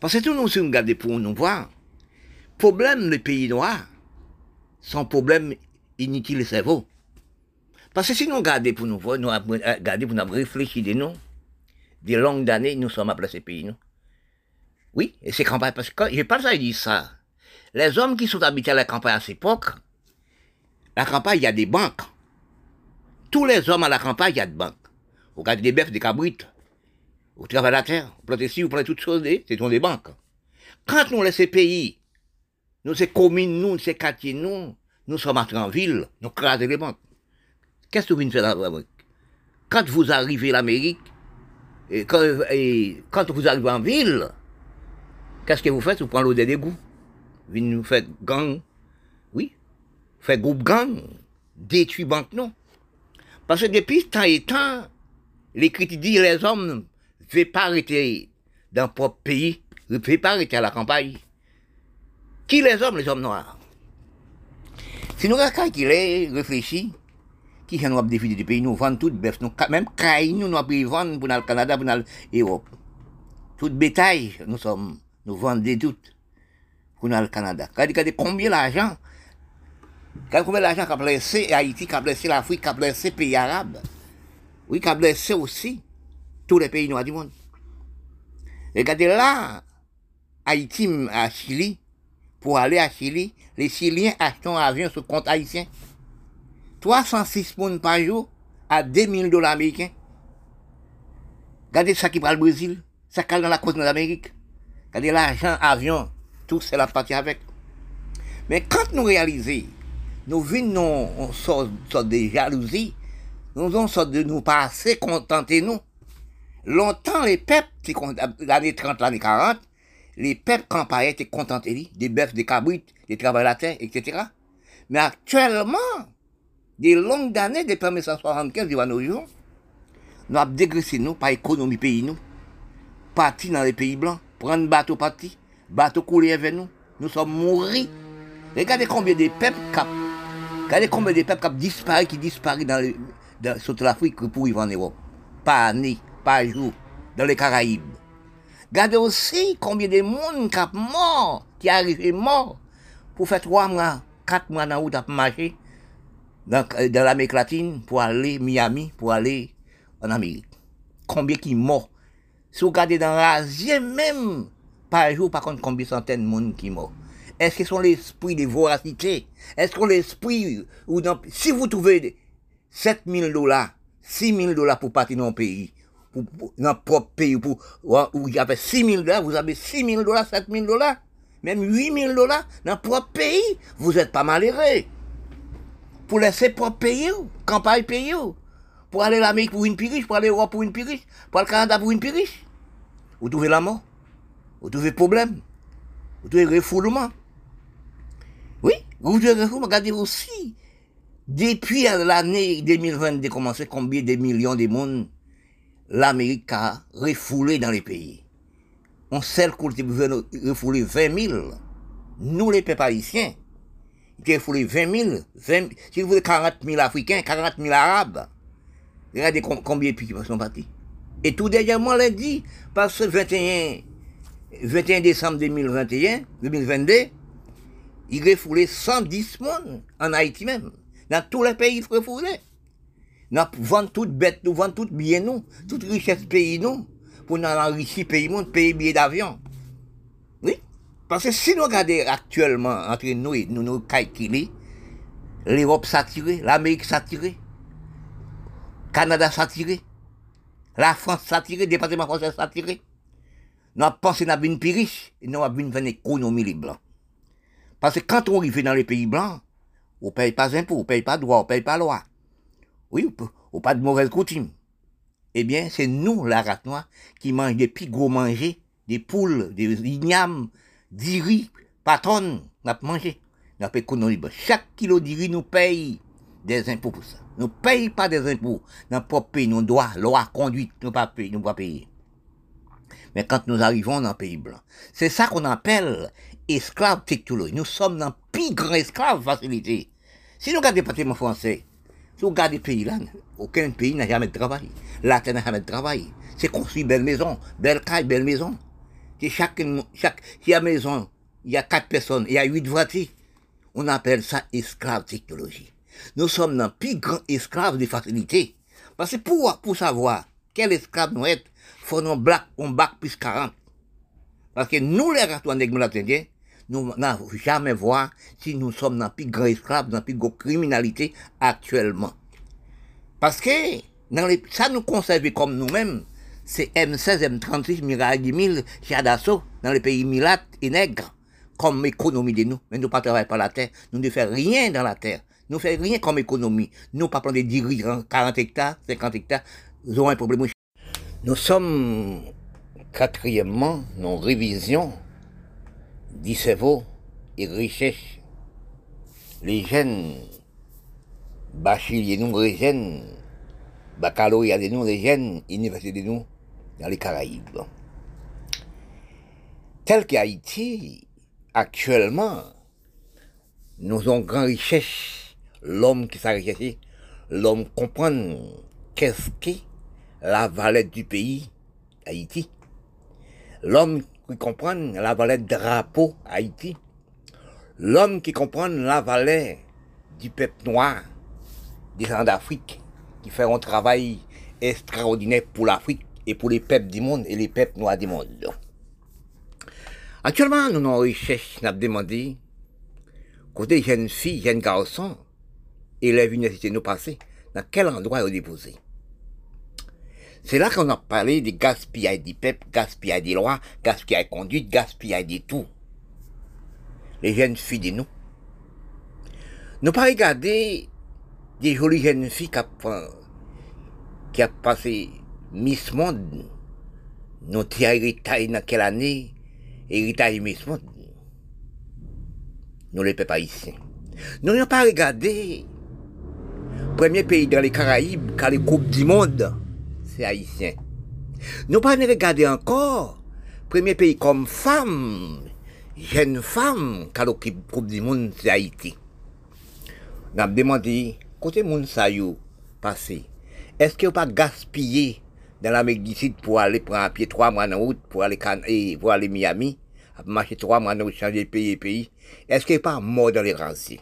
Parce que tout nous, si nous regardons pour nous voir, problème des pays noirs, sont problème inutile le cerveau. Parce que si nous regardons pour nous voir, nous regardons pour nous réfléchir de nous, des longues années, nous sommes à ces pays, nous. Oui, et c'est campagne, parce que quand, j'ai pas ça dit ça. Les hommes qui sont habités à la campagne à cette époque, la campagne, il y a des banques. Tous les hommes à la campagne, il y a des banques. Vous regardez des bœufs, des cabrites. Vous travaillez la terre, vous plantez ci, vous plantez toutes choses, c'est dans des banques. Quand nous laissons pays, Nous, c'est communes, nous, c'est quartiers, nous. Nous sommes entrés en ville, nous crasons les banques. Qu'est-ce que vous venez faire là Quand vous arrivez à l'Amérique, et quand, vous arrivez en ville, qu'est-ce que vous faites? Vous prenez l'eau des égouts. Vous faites gang. Faites groupe gang. Détruit banque, non. Parce que depuis temps et temps, les critiques disent les hommes ne veulent pas arrêter dans leur propre pays, ne veulent pas arrêter à la campagne. Qui les hommes, les hommes noirs? Si nous regardons qu'il est réfléchi, qui sont nous défis du pays, nous vendons tout bœuf, même caille, nous, nous vendre pour le Canada, pour l'Europe. Toute bétail, nous sommes, nous vendons tout pour le Canada. Regardez combien d'argent, combien d'argent qu'a blessé Haïti, qu'a blessé l'Afrique, qu'a blessé les pays arabes. Oui, qu'a blessé aussi tous les pays noirs du monde. Regardez là, Haïti à Chili, pour aller à Chili, les Chiliens achètent un avion sur compte haïtien. 306 pounds par jour à 2000 dollars américains. Regardez ça qui prend le Brésil, ça cale dans la côte de l'Amérique. Regardez l'argent, avion, tout c'est la partie avec. Mais quand nous réalisons, nous venons en sorte, de jalousie, nous sorte de nous pas assez contenter nous. Longtemps, les peuples, l'année 30, l'année 40, les peuples campagnes étaient contentés, des bœufs, des cabrites, des travailleurs etc. Mais actuellement, des longues années, depuis 1975 jusqu'à nos jours, nous avons dégraissé nous par économie pays nous, parti dans les pays blancs, prendre bateau parti, bateau couler avec nous, nous sommes morts. Regardez combien de peuples regardez combien de peuples cap disparu, qui disparaissent dans, sur l'Afrique pour vivre en Europe. Pas année, pas jour, dans les Caraïbes. Regardez aussi combien de monde cap mort, qui arrivent mort, pour faire trois mois, quatre mois dans route à marcher dans, euh, dans l'Amérique latine pour aller Miami, pour aller en Amérique. Combien qui morts? Si vous regardez dans l'Asie même, par jour, par contre, combien de centaines de monde qui morts? Est-ce que sont l'esprit de voracité Est-ce qu'on l'esprit, ou si vous trouvez 7000 dollars, 6000 dollars pour partir dans un pays, pour, dans un propre pays, pour, où il y avait 6000 dollars, vous avez 6000 dollars, 7000 dollars, même 8000 dollars dans un propre pays, vous n'êtes pas malheureux pour laisser propre pays, campagne pays, pour aller à l'Amérique pour une piriche, pour aller à l'Europe pour une piriche, pour aller au Canada pour une piriche. Vous trouvez la mort, vous trouvez problème, vous trouvez refoulement. Vous trouvez refoulement, regardez aussi, depuis l'année 2022 commencé, combien de millions de monde l'Amérique a refoulé dans les pays. On sait qu'on veut refouler 20 000. Nous, les peuples haïtiens, faut les 20 000, 20, si vous voulez 40 000 Africains, 40 000 Arabes, regardez combien de pays sont partis. Et tout dernièrement, lundi, parce que 21, 21 décembre 2021, 2022, il refoulé 110 personnes en Haïti même. Dans tous les pays, il refouler. Nous vendons toutes bêtes, nous vendons toutes bien nous, toute richesse pays nous, pour nous enrichir pays monde, payer billets d'avion. Oui. Parce que si nous regardons actuellement entre nous et nous nous calculons, l'Europe s'attire, l'Amérique s'attire, le Canada s'attire, la France s'attire, le département français s'attire. Nous avons pensé à une plus riche et nous avons une économie les. Parce que quand on arrive dans les pays blancs, on ne paye pas d'impôts, on ne paye pas de droit, on ne paye pas de loi. Oui, on pas de mauvaises coutumes. Eh bien, c'est nous, la noire, qui mangent des plus gros manger, des poules, des ignames, d'iri, patron, n'a pas mangé. N'a pas économie. Chaque kilo d'iri nous paye des impôts pour ça. Nous ne payons pas des impôts dans notre propre pays, nous droits, loi, conduite, nous pas payer, nous pas payer. Mais quand nous arrivons dans le pays blanc, c'est ça qu'on appelle esclave technologie. Nous sommes dans plus grand esclave facilité. Si nous regardons le patrimoine français, si vous regardez le pays là, aucun pays n'a jamais de travail. La n'a jamais de travail. C'est construit belle maison, belle caille, belle maison chaque, chaque, si à maison, il y a quatre personnes, il y a huit voitures, on appelle ça esclave technologie. Nous sommes dans le plus grand esclave des facilités. Parce que pour, pour savoir quel esclave nous sommes, faut nous bac, on bac plus 40. Parce que nous, les ratois indien, nous n'avons jamais voir si nous sommes dans le plus grand esclave, dans la plus grande criminalité actuellement. Parce que dans les, ça nous conserve comme nous-mêmes, c'est M16, M36, Mirage 1000, Chadasso, dans les pays milates et nègres, comme économie de nous, mais nous pas travailler par la terre, nous ne faisons rien dans la terre. Nous ne faisons rien comme économie. Nous pas prendre des dirigeants, 40 hectares, 50 hectares, nous aurons un problème. Nous sommes, quatrièmement, nos révisions d'ICEVO et richesse. Les jeunes, bacheliers nous, les jeunes, baccalauréat de nous, les jeunes, université de nous, dans les Caraïbes. Tel qu'Haïti, actuellement, nous avons grand richesse, l'homme qui s'est l'homme comprend qu'est-ce qu'est la valeur du pays, Haïti. L'homme qui comprend la valeur drapeau, Haïti. L'homme qui comprend la valeur du peuple noir, des gens d'Afrique, qui fait un travail extraordinaire pour l'Afrique et pour les peuples du monde et les peuples noirs du monde. Actuellement, nous avons recherche, nous demandé, côté jeunes filles, jeunes garçons, élèves université nous passer, dans quel endroit ils déposé? C'est là qu'on a parlé de gaspillage du peuple, gaspillage des lois, gaspillage de conduite, gaspillage de tout. Les jeunes filles de nous. Nous pas regardé des jolies jeunes filles qui ont, qui a passé Miss Monde. Nous avons héritage dans quelle année? Héritage Miss Monde. Nous les peuples haïtiens. Nous n'avons pas regardé premier pays dans les Caraïbes qui a les Coupes du Monde haïtien. Nous pas regarder encore, premier pays comme femme, jeune femme, qui a Coupe du Monde, c'est Haïti. Nous avons demandé, côté monde ça passé, est-ce qu'il n'y a pas gaspillé dans l'Amérique du pour aller prendre un pied trois mois en route, pour aller, et pour aller Miami, marcher trois mois en route, changer pays et pays, est-ce qu'il n'y a pas mort dans les ranciers?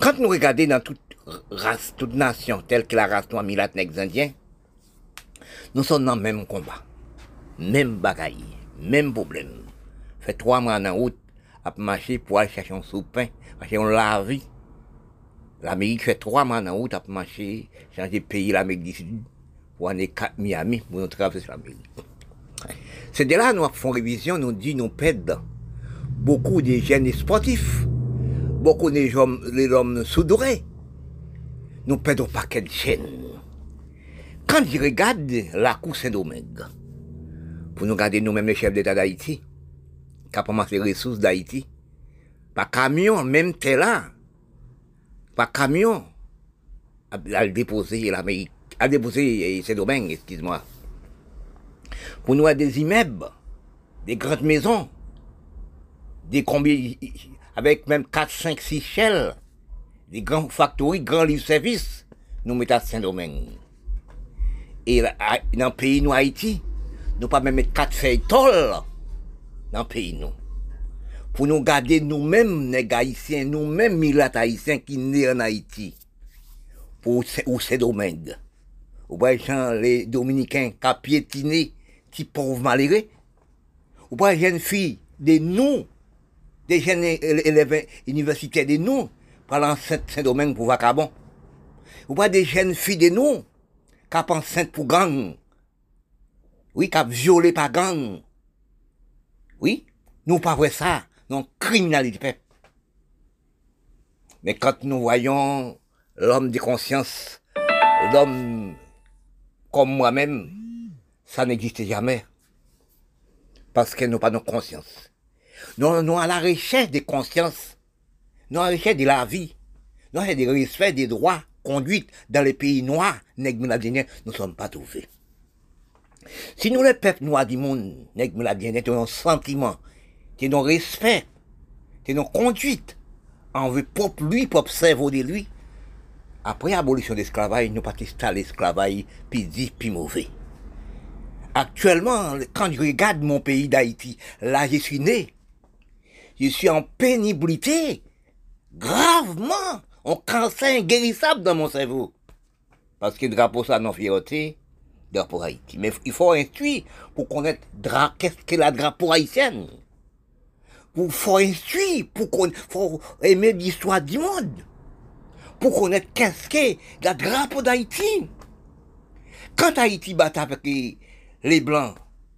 Quand nous regardons dans toute race, toute nation, telle que la race noire, milatnex indien, nous sommes dans le même combat, même bagaille, même problème. Fait trois mois en route, à marcher pour aller chercher un sous-pain, parce qu'on la vie. L'Amérique fait trois mois en route à marcher, changer pays, l'Amérique du Sud, pour aller à Miami, pour traverser l'Amérique. C'est de là, nous faisons révision, nous dit, nous perdons beaucoup de jeunes sportifs, beaucoup de hommes, les hommes soudurés. Nous perdons pas quelle chaîne. Quand je regarde la cour Saint-Domingue, pour nous garder nous-mêmes les chefs d'État d'Haïti, qui a les ressources d'Haïti, pas camion, même tel là, pas camion, à déposer l'Amérique, à déposer Saint-Domingue, excuse-moi. Pour nous, des immeubles, des grandes maisons, des combien, avec même 4, 5, 6 chelles, di gran faktori, gran liv servis, nou met at Saint-Domingue. E nan peyi nou Haiti, nou pa men met kat fey tol nan peyi nou. Pou nou gade nou men neg Haitien, nou men milat Haitien ki ne an Haiti. Pou ou Saint-Domingue. Ou bay chan le Dominikin ka pietine ti pov malere. Ou bay jen fi de nou, de jen eleve universite de nou, pour l'enceinte Saint-Domingue pour Vacabon. Ou pas des jeunes filles de nous, cap enceinte pour gang. Oui, cap violé par gang. Oui, nous pas vrai ça, non criminalité peuple. Mais quand nous voyons l'homme de conscience, l'homme comme moi-même, ça n'existe jamais. Parce que nous pas de conscience. Nous, nous à la recherche de conscience. Nous recherche de la vie. Nous recherche du respect des droits conduite dans les pays noirs, nous ne sommes pas trouvés. Si nous, les peuples noirs du monde, nous avons un sentiment, un respect, une conduite envers propre lui, propre cerveau de lui, après l'abolition de l'esclavage, nous pas à l'esclavage, puis dit, puis mauvais. Actuellement, quand je regarde mon pays d'Haïti, là je suis né, je suis en pénibilité, gravement, on cancer inguérissable dans mon cerveau. Parce que drapeau, ça, non fierté, drapeau Haïti. Mais il faut instruire pour connaître qu'est-ce que la drapeau haïtienne. Il faut instruire pour qu'on, faut aimer l'histoire du monde. Pour connaître qu'est-ce que la drapeau d'Haïti. Quand Haïti bat avec les, Blancs,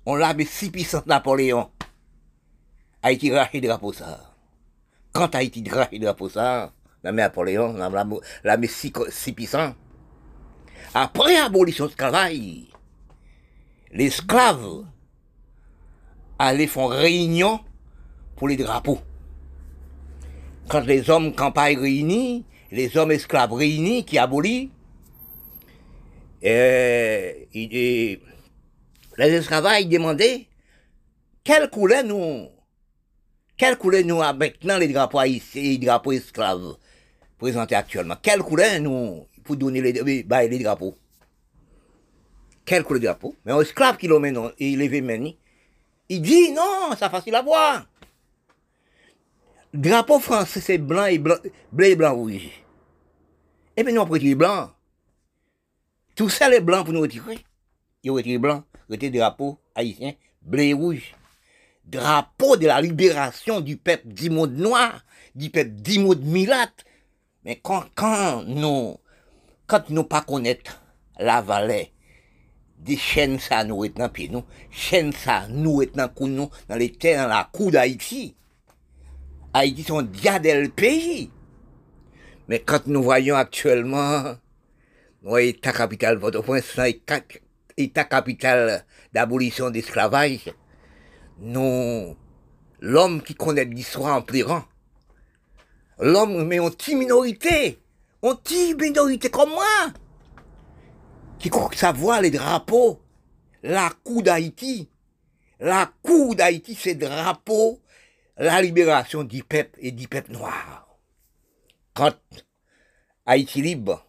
on l'a mis si puissant Napoléon. Haïti raché drapeau ça. Quand Haïti raché drapeau ça, la mère Napoléon, la, la, la, la si, si après l'abolition de l'esclavage, l'esclave allaient faire réunion pour les drapeaux. Quand les hommes campagne réunis, les hommes esclaves réunis qui abolissent, et, et, les esclavages demandaient quelle couleur nous, quelle couleur nous maintenant les drapeaux haïtiens, les drapeaux esclaves présentés actuellement, quelle couleur nous pour donner les, les drapeaux? Quelle couleur de drapeau? Mais un esclave qui il est venu, il dit non, ça facile à voir. Drapeau français, c'est blanc et blanc, bleu et blanc rouge. Et bien nous, on retirer blanc. Tout ça, les blancs pour nous retirer. Ils retiré blanc, retirer drapeau haïtien, bleu et rouge. Drapeau de la libération du peuple d'Imoud noir, du peuple d'Imoud milate. Mais quand, quand nous, quand nous pas connaître la vallée, des chaînes ça nous est dans pied nous, chaînes ça dans les terres, la cour d'Haïti. Haïti sont diadel pays. Mais quand nous voyons actuellement, nous état capital Port-au-Prince, état capital d'abolition d'esclavage, nous, l'homme qui connaît l'histoire en pleurant, l'homme, mais en petite minorité, en petite minorité comme moi, qui croit savoir les drapeaux, la cour d'Haïti, la cour d'Haïti, c'est drapeau, la libération du peuple et du peuple noir. Quand Haïti libre,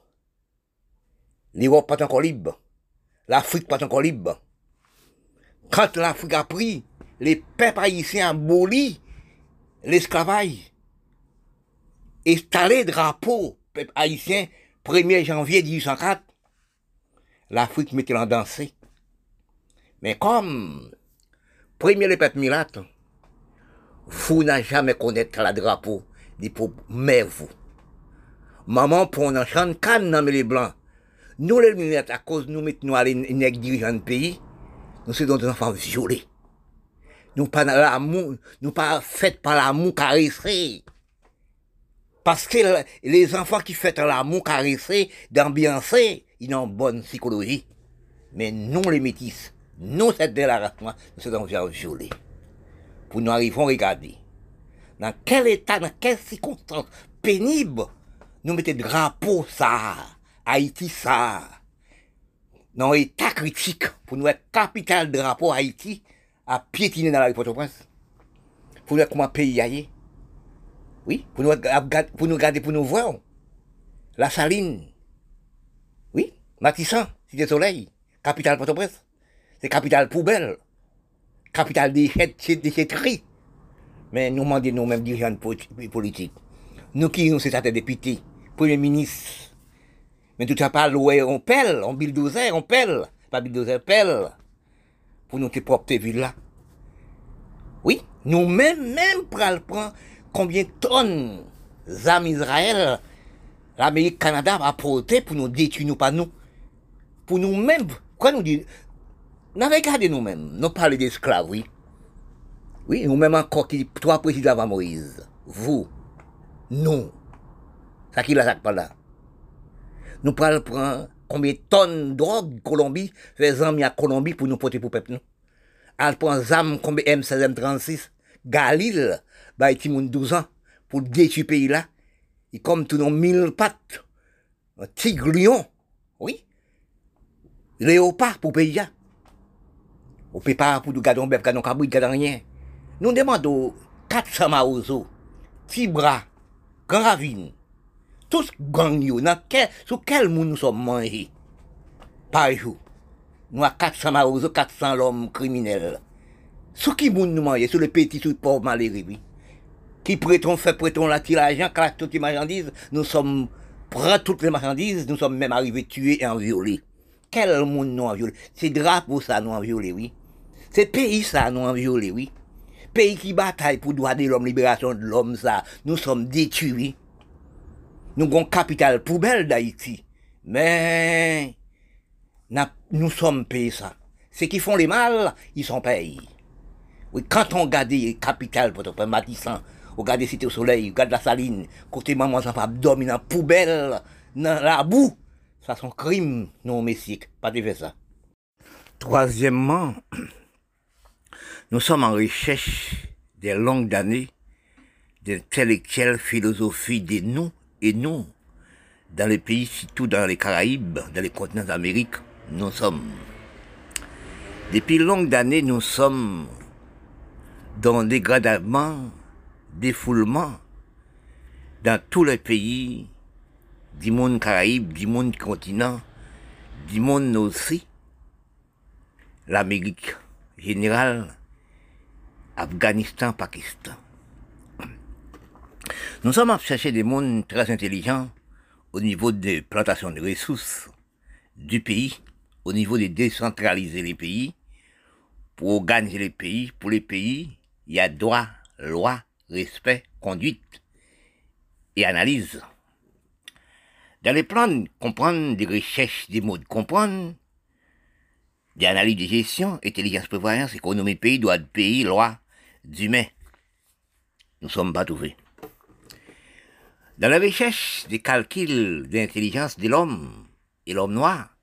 l'Europe pas encore libre, l'Afrique pas encore libre. Quand l'Afrique a pris, les peuples haïtiens abolis l'esclavage, installé drapeau, peuple haïtien, 1er janvier 1804, l'Afrique mettait en danser. Mais comme, premier les peuples milates, vous n'avez jamais connaître la drapeau des pauvres mères vous. Maman pour un chante canne dans les blancs. Nous les milates, à cause nous mettons à les dirigeants de pays, nous sommes des enfants violés. Nous pas l'amour, nous pas fait par l'amour caressé. Parce que les enfants qui font l'amour caressé, d'ambiancer, ils ont une bonne psychologie. Mais nous, les métis, nous, cette race nous sommes violés. Pour nous arriver à regarder. Dans quel état, dans quelles circonstances pénibles, nous mettons drapeau ça, Haïti ça. Dans l'état critique, pour nous être capital drapeau Haïti, à piétiner dans la rue Port-au-Prince. Pour nous comment pays aille. Oui, pour nous, pour nous garder, pour nous voir. La Saline. Oui, Matissan, Cité Soleil, capitale Port-au-Prince. C'est capitale poubelle. Capitale des déchetteries. Mais nous demandons nous-mêmes dirigeants politiques. Nous qui nous sommes députés, premier ministre. Mais tout ça pas loué, on pèle, on bulldozer, on pèle. Pas bulldozer, pèle. Pour nous te propre ville là. Oui, nous-mêmes, même pour prendre combien de tonnes d'armes Israël, l'Amérique, Canada a apporté pour nous détruire, nous pas nous. Pour nous-mêmes, quoi nous dit, nous regardé nous-mêmes, nous parlons d'esclaves, oui. Oui, nous-mêmes encore qui, trois présidents avant Moïse. Vous, nous. Ça qui la pas là. Nous parlons prendre combien de tonnes de drogue Colombie, fait amis à Colombie pour nous porter pour peuple nous. Elle prend ZAM, combien M16, M36, Galil, bah, il 12 ans, pour détruire pays là. Il comme tout dans mille pattes. Un tigre lion. Oui. Léopard pour pays là. On peut pas pour nous garder un bœuf, garder un garder rien. Nous demandons 400 maozo, Tibra, Grand Ravine, tous gang yo, quel, sur quel monde nous sommes mangés? Par jour. Nous avons 400 maozo, 400 l'homme criminels. Sur qui monde nous manger Sur le petit, sur le pauvre malheureux, oui. Qui prêtons, fait prêtons la l'argent, classe toutes les marchandises, nous sommes, prend toutes les marchandises, nous sommes même arrivés tués et en violés. Quel monde nous a violé C'est drapeau ça nous a violé, oui. C'est pays ça nous a violé, oui. Pays qui bataille pour droit de l'homme, libération de l'homme, ça, nous sommes détruits. Nous avons capitale poubelle d'Haïti. Mais, nous sommes payés ça. Ceux qui font les mal, ils sont payés. Oui, quand on regarde les capitales, pour prince Matissan, on regarde les cités au soleil, on regarde la saline, côté maman, ça dormir dans poubelle, dans la boue, ça c'est un crime, non, messieurs, pas de faire ça. Troisièmement, *clears throat* nous sommes en recherche des longues années d'intellectuelle philosophie des nous et nous. Dans les pays, surtout dans les Caraïbes, dans les continents d'Amérique, nous sommes. Depuis longues années, nous sommes dans dégradement, défoulement dans tous les pays du monde Caraïbe, du monde continent, du monde aussi, l'Amérique générale, Afghanistan, Pakistan. Nous sommes à chercher des mondes très intelligents au niveau des plantations de ressources du pays, au niveau de décentraliser les pays, pour organiser les pays, pour les pays, il y a droit, loi, respect, conduite et analyse. Dans les plans comprendre des recherches, des mots de comprendre, des analyses de gestion, intelligence, prévoyance, économie, pays, droit de pays, loi, d'humain. Nous sommes pas trouvés. Dans la recherche des calculs d'intelligence de l'homme et l'homme noir,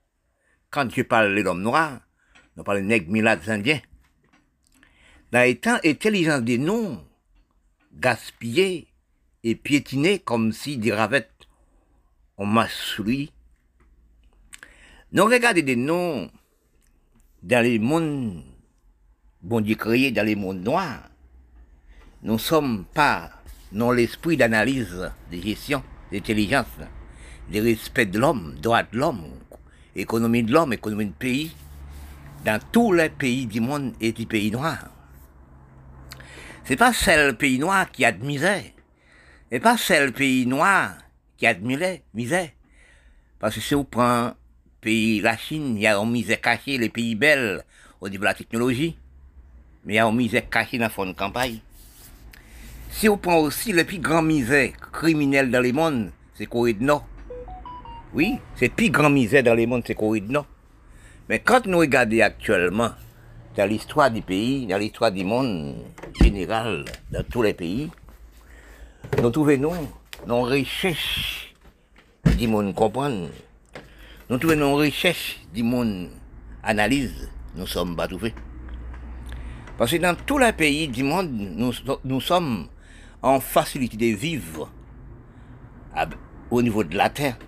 quand je parle de l'homme noir, on parle de nègres milades indiens. Dans l'état intelligence des noms, gaspillés et piétinés comme si des ravettes ont massouli. Nous regardons des noms dans les mondes, bon Dieu créé dans les mondes noirs. Nous sommes pas non l'esprit d'analyse, de gestion, d'intelligence, de respect de l'homme, droit de l'homme, économie de l'homme, économie de pays, dans tous les pays du monde et du pays noir. C'est pas seul pays noir qui a de misère. C'est pas seul pays noir qui a de misère. Parce que si on prend pays, la Chine, il y a une misère cachée, les pays belles au niveau de la technologie. Mais il y a une misère cachée dans le fond de campagne. Si on prend aussi le plus grand misère criminel dans le monde, c'est Corée du Nord. Oui, c'est le plus grand misère dans le monde, c'est Corée du Nord. Mais quand nous regardons actuellement dans l'histoire du pays, dans l'histoire du monde général, dans tous les pays, nous trouvons nos recherches du monde comprendre, nous trouvons nos recherches du monde analyse, nous sommes pas. Parce que dans tous les pays du monde, nous sommes en facilité de vivre au niveau de la terre.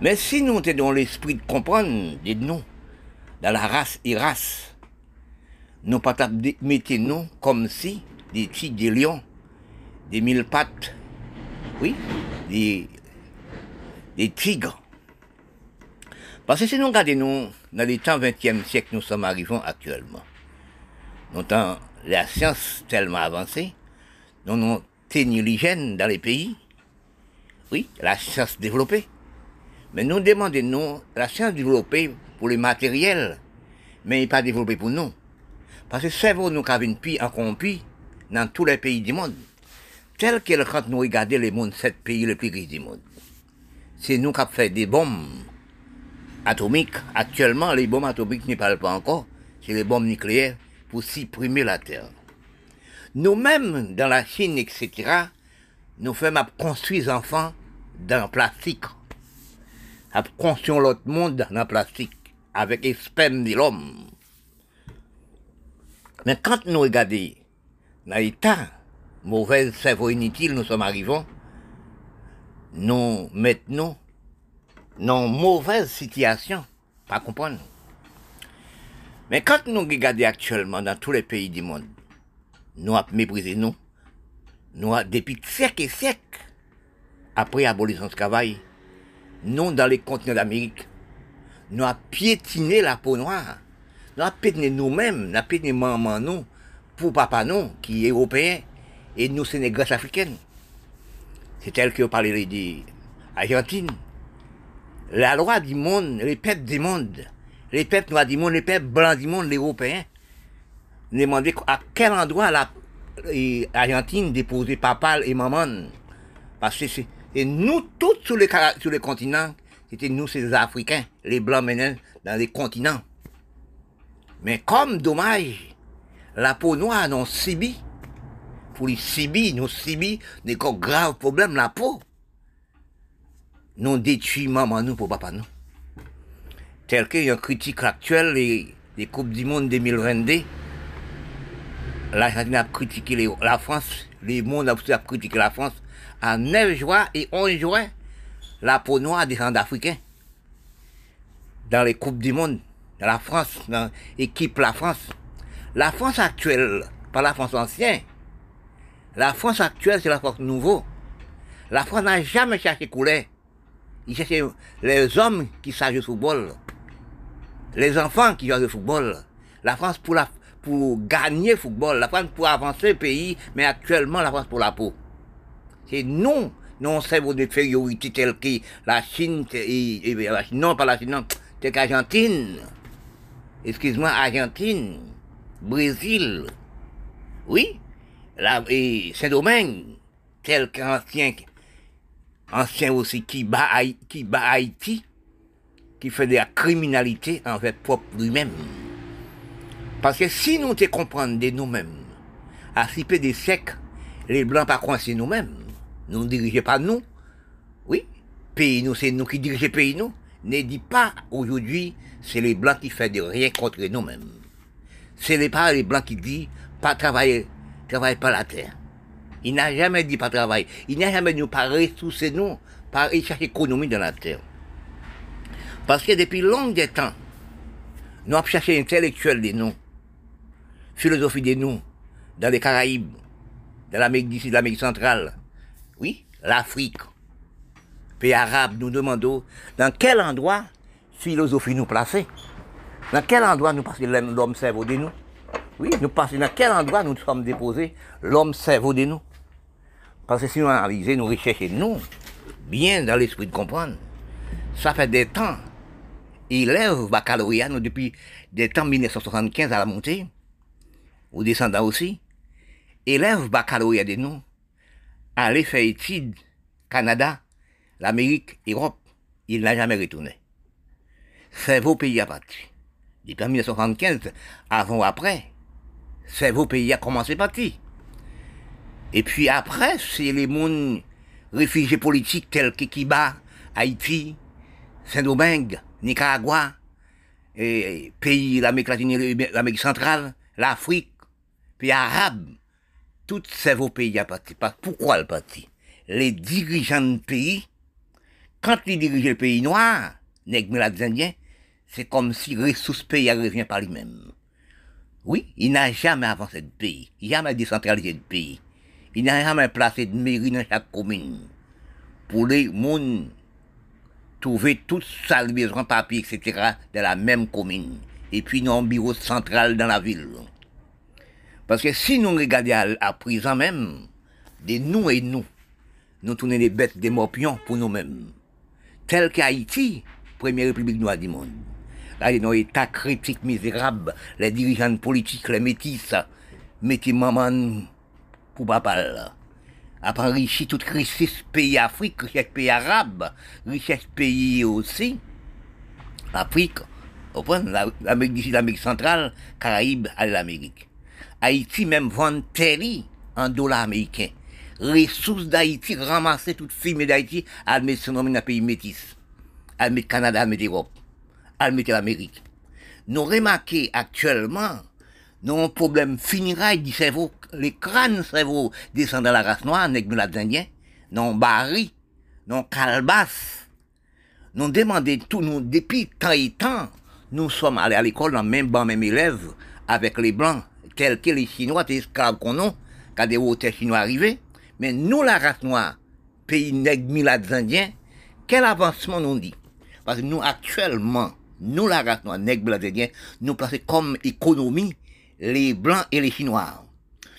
Mais si nous sommes dans l'esprit de comprendre des nous, dans la race et race, nous pas mettre nous comme si des tigres, des lions, des mille pattes, oui, des, tigres. Parce que si nous regardons dans les temps 20e siècle, nous sommes arrivés actuellement. Nous la science tellement avancée, nous avons tenu l'hygiène dans les pays. Oui, la science développée. Mais nous demandons, nous, la science développée pour les matériels, mais pas développée pour nous. Parce que c'est cerveau nous avons une pire encore dans tous les pays du monde. Tel que quand nous regardons les mondes, sept pays les plus riches du monde. C'est nous qui avons fait des bombes atomiques. Actuellement, les bombes atomiques ne parlent pas encore. C'est les bombes nucléaires pour supprimer la Terre. Nous-mêmes, dans la Chine, etc., nous faisons construire les enfants dans le plastique. À construire l'autre monde dans le plastique, avec les de l'homme. Mais quand nous regardons dans l'état, mauvais cerveau inutile, nous sommes arrivés, nous mettons dans une mauvaise situation, pas comprendre. Mais quand nous regardons actuellement dans tous les pays du monde, nous avons méprisé nous. Nous, depuis siècles et siècles, après l'abolition du travail, nous, dans les continents d'Amérique, nous avons piétiné la peau noire. Nous avons piétiné nous-mêmes, nous avons piétiné maman nous, pour papa nous, qui est européen, et nous, c'est grâce africaines. C'est elle qui a parlé de l'Argentine. La loi du monde, les peuples du monde, les peuples noirs du monde, les peuples blancs du monde, les Européens, demander à quel endroit l'Argentine déposait papa et maman. Parce que nous, tous sur les, sur les continents, c'était nous, ces Africains, les Blancs maintenant, dans les continents. Mais comme dommage, la peau noire non sibi. Pour les sibi, nous sibi, des grave problème la peau. Nous détruisons maman nous pour papa nous. Tel que un critique actuel des, des Coupes du Monde 2022, l'Argentine a critiqué la France, le monde a critiqué la France. En 9 juin et 11 juin, la peau noire des africains dans les Coupes du Monde, dans la France, dans l'équipe La France. La France actuelle, pas la France ancienne. La France actuelle, c'est la France nouveau. La France n'a jamais cherché couleur. Il cherchait les hommes qui savent au football. Les enfants qui jouent au football. La France pour, la, pour gagner le football. La France pour avancer le pays. Mais actuellement, la France pour la peau. C'est nous, non cerveau d'infériorité tel que la Chine, et, non pas la Chine, non, tel qu'Argentine. Excuse-moi, Argentine, Brésil, oui, et Saint-Domingue, tel qu'ancien, ancien aussi qui bat, qui bat Haïti, qui fait de la criminalité envers propre lui-même. Parce que si nous te comprenons de nous-mêmes, à si peu des siècles, les Blancs pas coincés nous-mêmes, nous ne dirigeons pas nous, oui, pays nous, c'est nous qui dirigeons pays nous, ne dit pas aujourd'hui, c'est les Blancs qui font de rien contre nous-mêmes. C'est les pas les Blancs qui disent, pas travailler, travailler pas la terre. Il n'a jamais dit pas travailler. Il n'a jamais dit pas ressourcer nous, pas chercher économie dans la terre. Parce que depuis longtemps nous avons cherché intellectuels de nous, philosophie de nous, dans les Caraïbes, dans l'Amérique d'ici, l'Amérique centrale, oui, l'Afrique, pays arabe, nous demandons dans quel endroit philosophie nous placer, dans quel endroit nous passer l'homme cerveau de nous, oui, nous passer dans quel endroit nous sommes déposés l'homme cerveau de nous. Parce que si nous analysons, nous recherchons nous, bien dans l'esprit de comprendre, ça fait des temps, élèves baccalauréat, nous, depuis des temps 1975 à la montée, ou descendants aussi, élèves baccalauréat de nous, aller faire études, Canada, l'Amérique, Europe, il n'a jamais retourné. C'est vos pays à partir. Depuis 1975, avant après, c'est vos pays à commencer à partir. Et puis après, c'est les mondes réfugiés politiques tels que Kiba, Haïti, Saint-Domingue, Nicaragua, et pays l'Amérique latine, l'Amérique centrale, l'Afrique, pays arabes, tous ces vos pays partir. Parce- Pourquoi le parti? Les dirigeants de pays, quand ils dirigent le pays noir, indiens, c'est comme si ressources pays revient par lui-même. Oui, il n'a jamais avancé de pays, jamais décentralisé de pays. Il n'a jamais placé de mairie dans chaque commune. Pour les gens trouver toute sa besoin papier, etc., dans la même commune. Et puis, nous avons un bureau central dans la ville. Parce que si nous regardons à, présent même, des nous et nous, nous tournons des bêtes des morpions pour nous-mêmes. Tel qu'Haïti, première république noire du monde. Là, il y a un état critique misérable, les dirigeants politiques, les métis, mettez maman pour papa là. Après enrichi toute richesse pays Afrique, richesse pays arabe, richesse pays aussi, Afrique, l'Amérique d'ici, l'Amérique centrale, Caraïbes, à l'Amérique. Haïti même vend terre en dollars américains. Ressources d'Haïti, ramasser toute firme d'Haïti, à mettre son nom dans pays métis. À mettre Canada, à mettre Europe, à mettre l'Amérique. Nous remarquons actuellement, nous avons un problème funérailles du cerveau, les crânes cerveau descendent dans la race noire, nègres mulâtres indiens, non barri, non calebasse. Nous demandons tout, nous, depuis temps et temps, nous sommes allés à l'école dans le même banc, même élèves, avec les blancs, tels que les Chinois, les esclaves qu'on a, quand des hôtels chinois arrivaient. Mais nous, la race noire, pays nègres mulâtres indiens, quel avancement nous dit? Parce que nous, actuellement, nous, la race noire, nègres mulâtres indiens, nous plaçons comme économie les blancs et les chinois.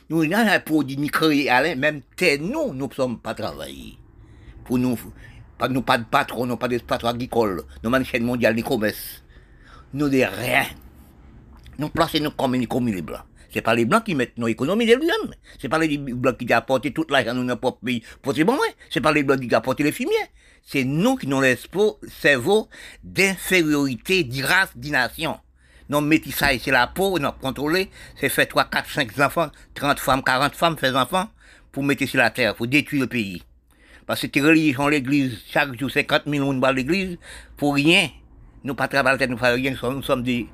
Nous n'avons pas produit ni créé à même tel nous, nous ne sommes pas travailler. Pour nous, pas, nous pas de patron, nous pas de patron agricole, nous pas de chaîne mondiale. Nous de rien. Nous plaçons nous comme, comme les blancs. C'est pas les blancs qui mettent nos économies de lui-même. C'est pas les blancs qui apportent tout l'argent dans notre propre pays. Pour c'est pas les blancs qui apportent les fumiers. C'est nous qui nous l'espo cerveau d'infériorité, de race, de nation. Non, métissage, c'est la peau, non, contrôler, c'est faire 3, 4, 5 enfants, 30 femmes, 40 femmes, faire enfants, pour mettre sur la terre, pour détruire le pays. Parce que les religions, l'église, chaque jour, 50 000 personnes à l'église, pour rien. Nous pas travailler, nous pas rien, nous sommes des,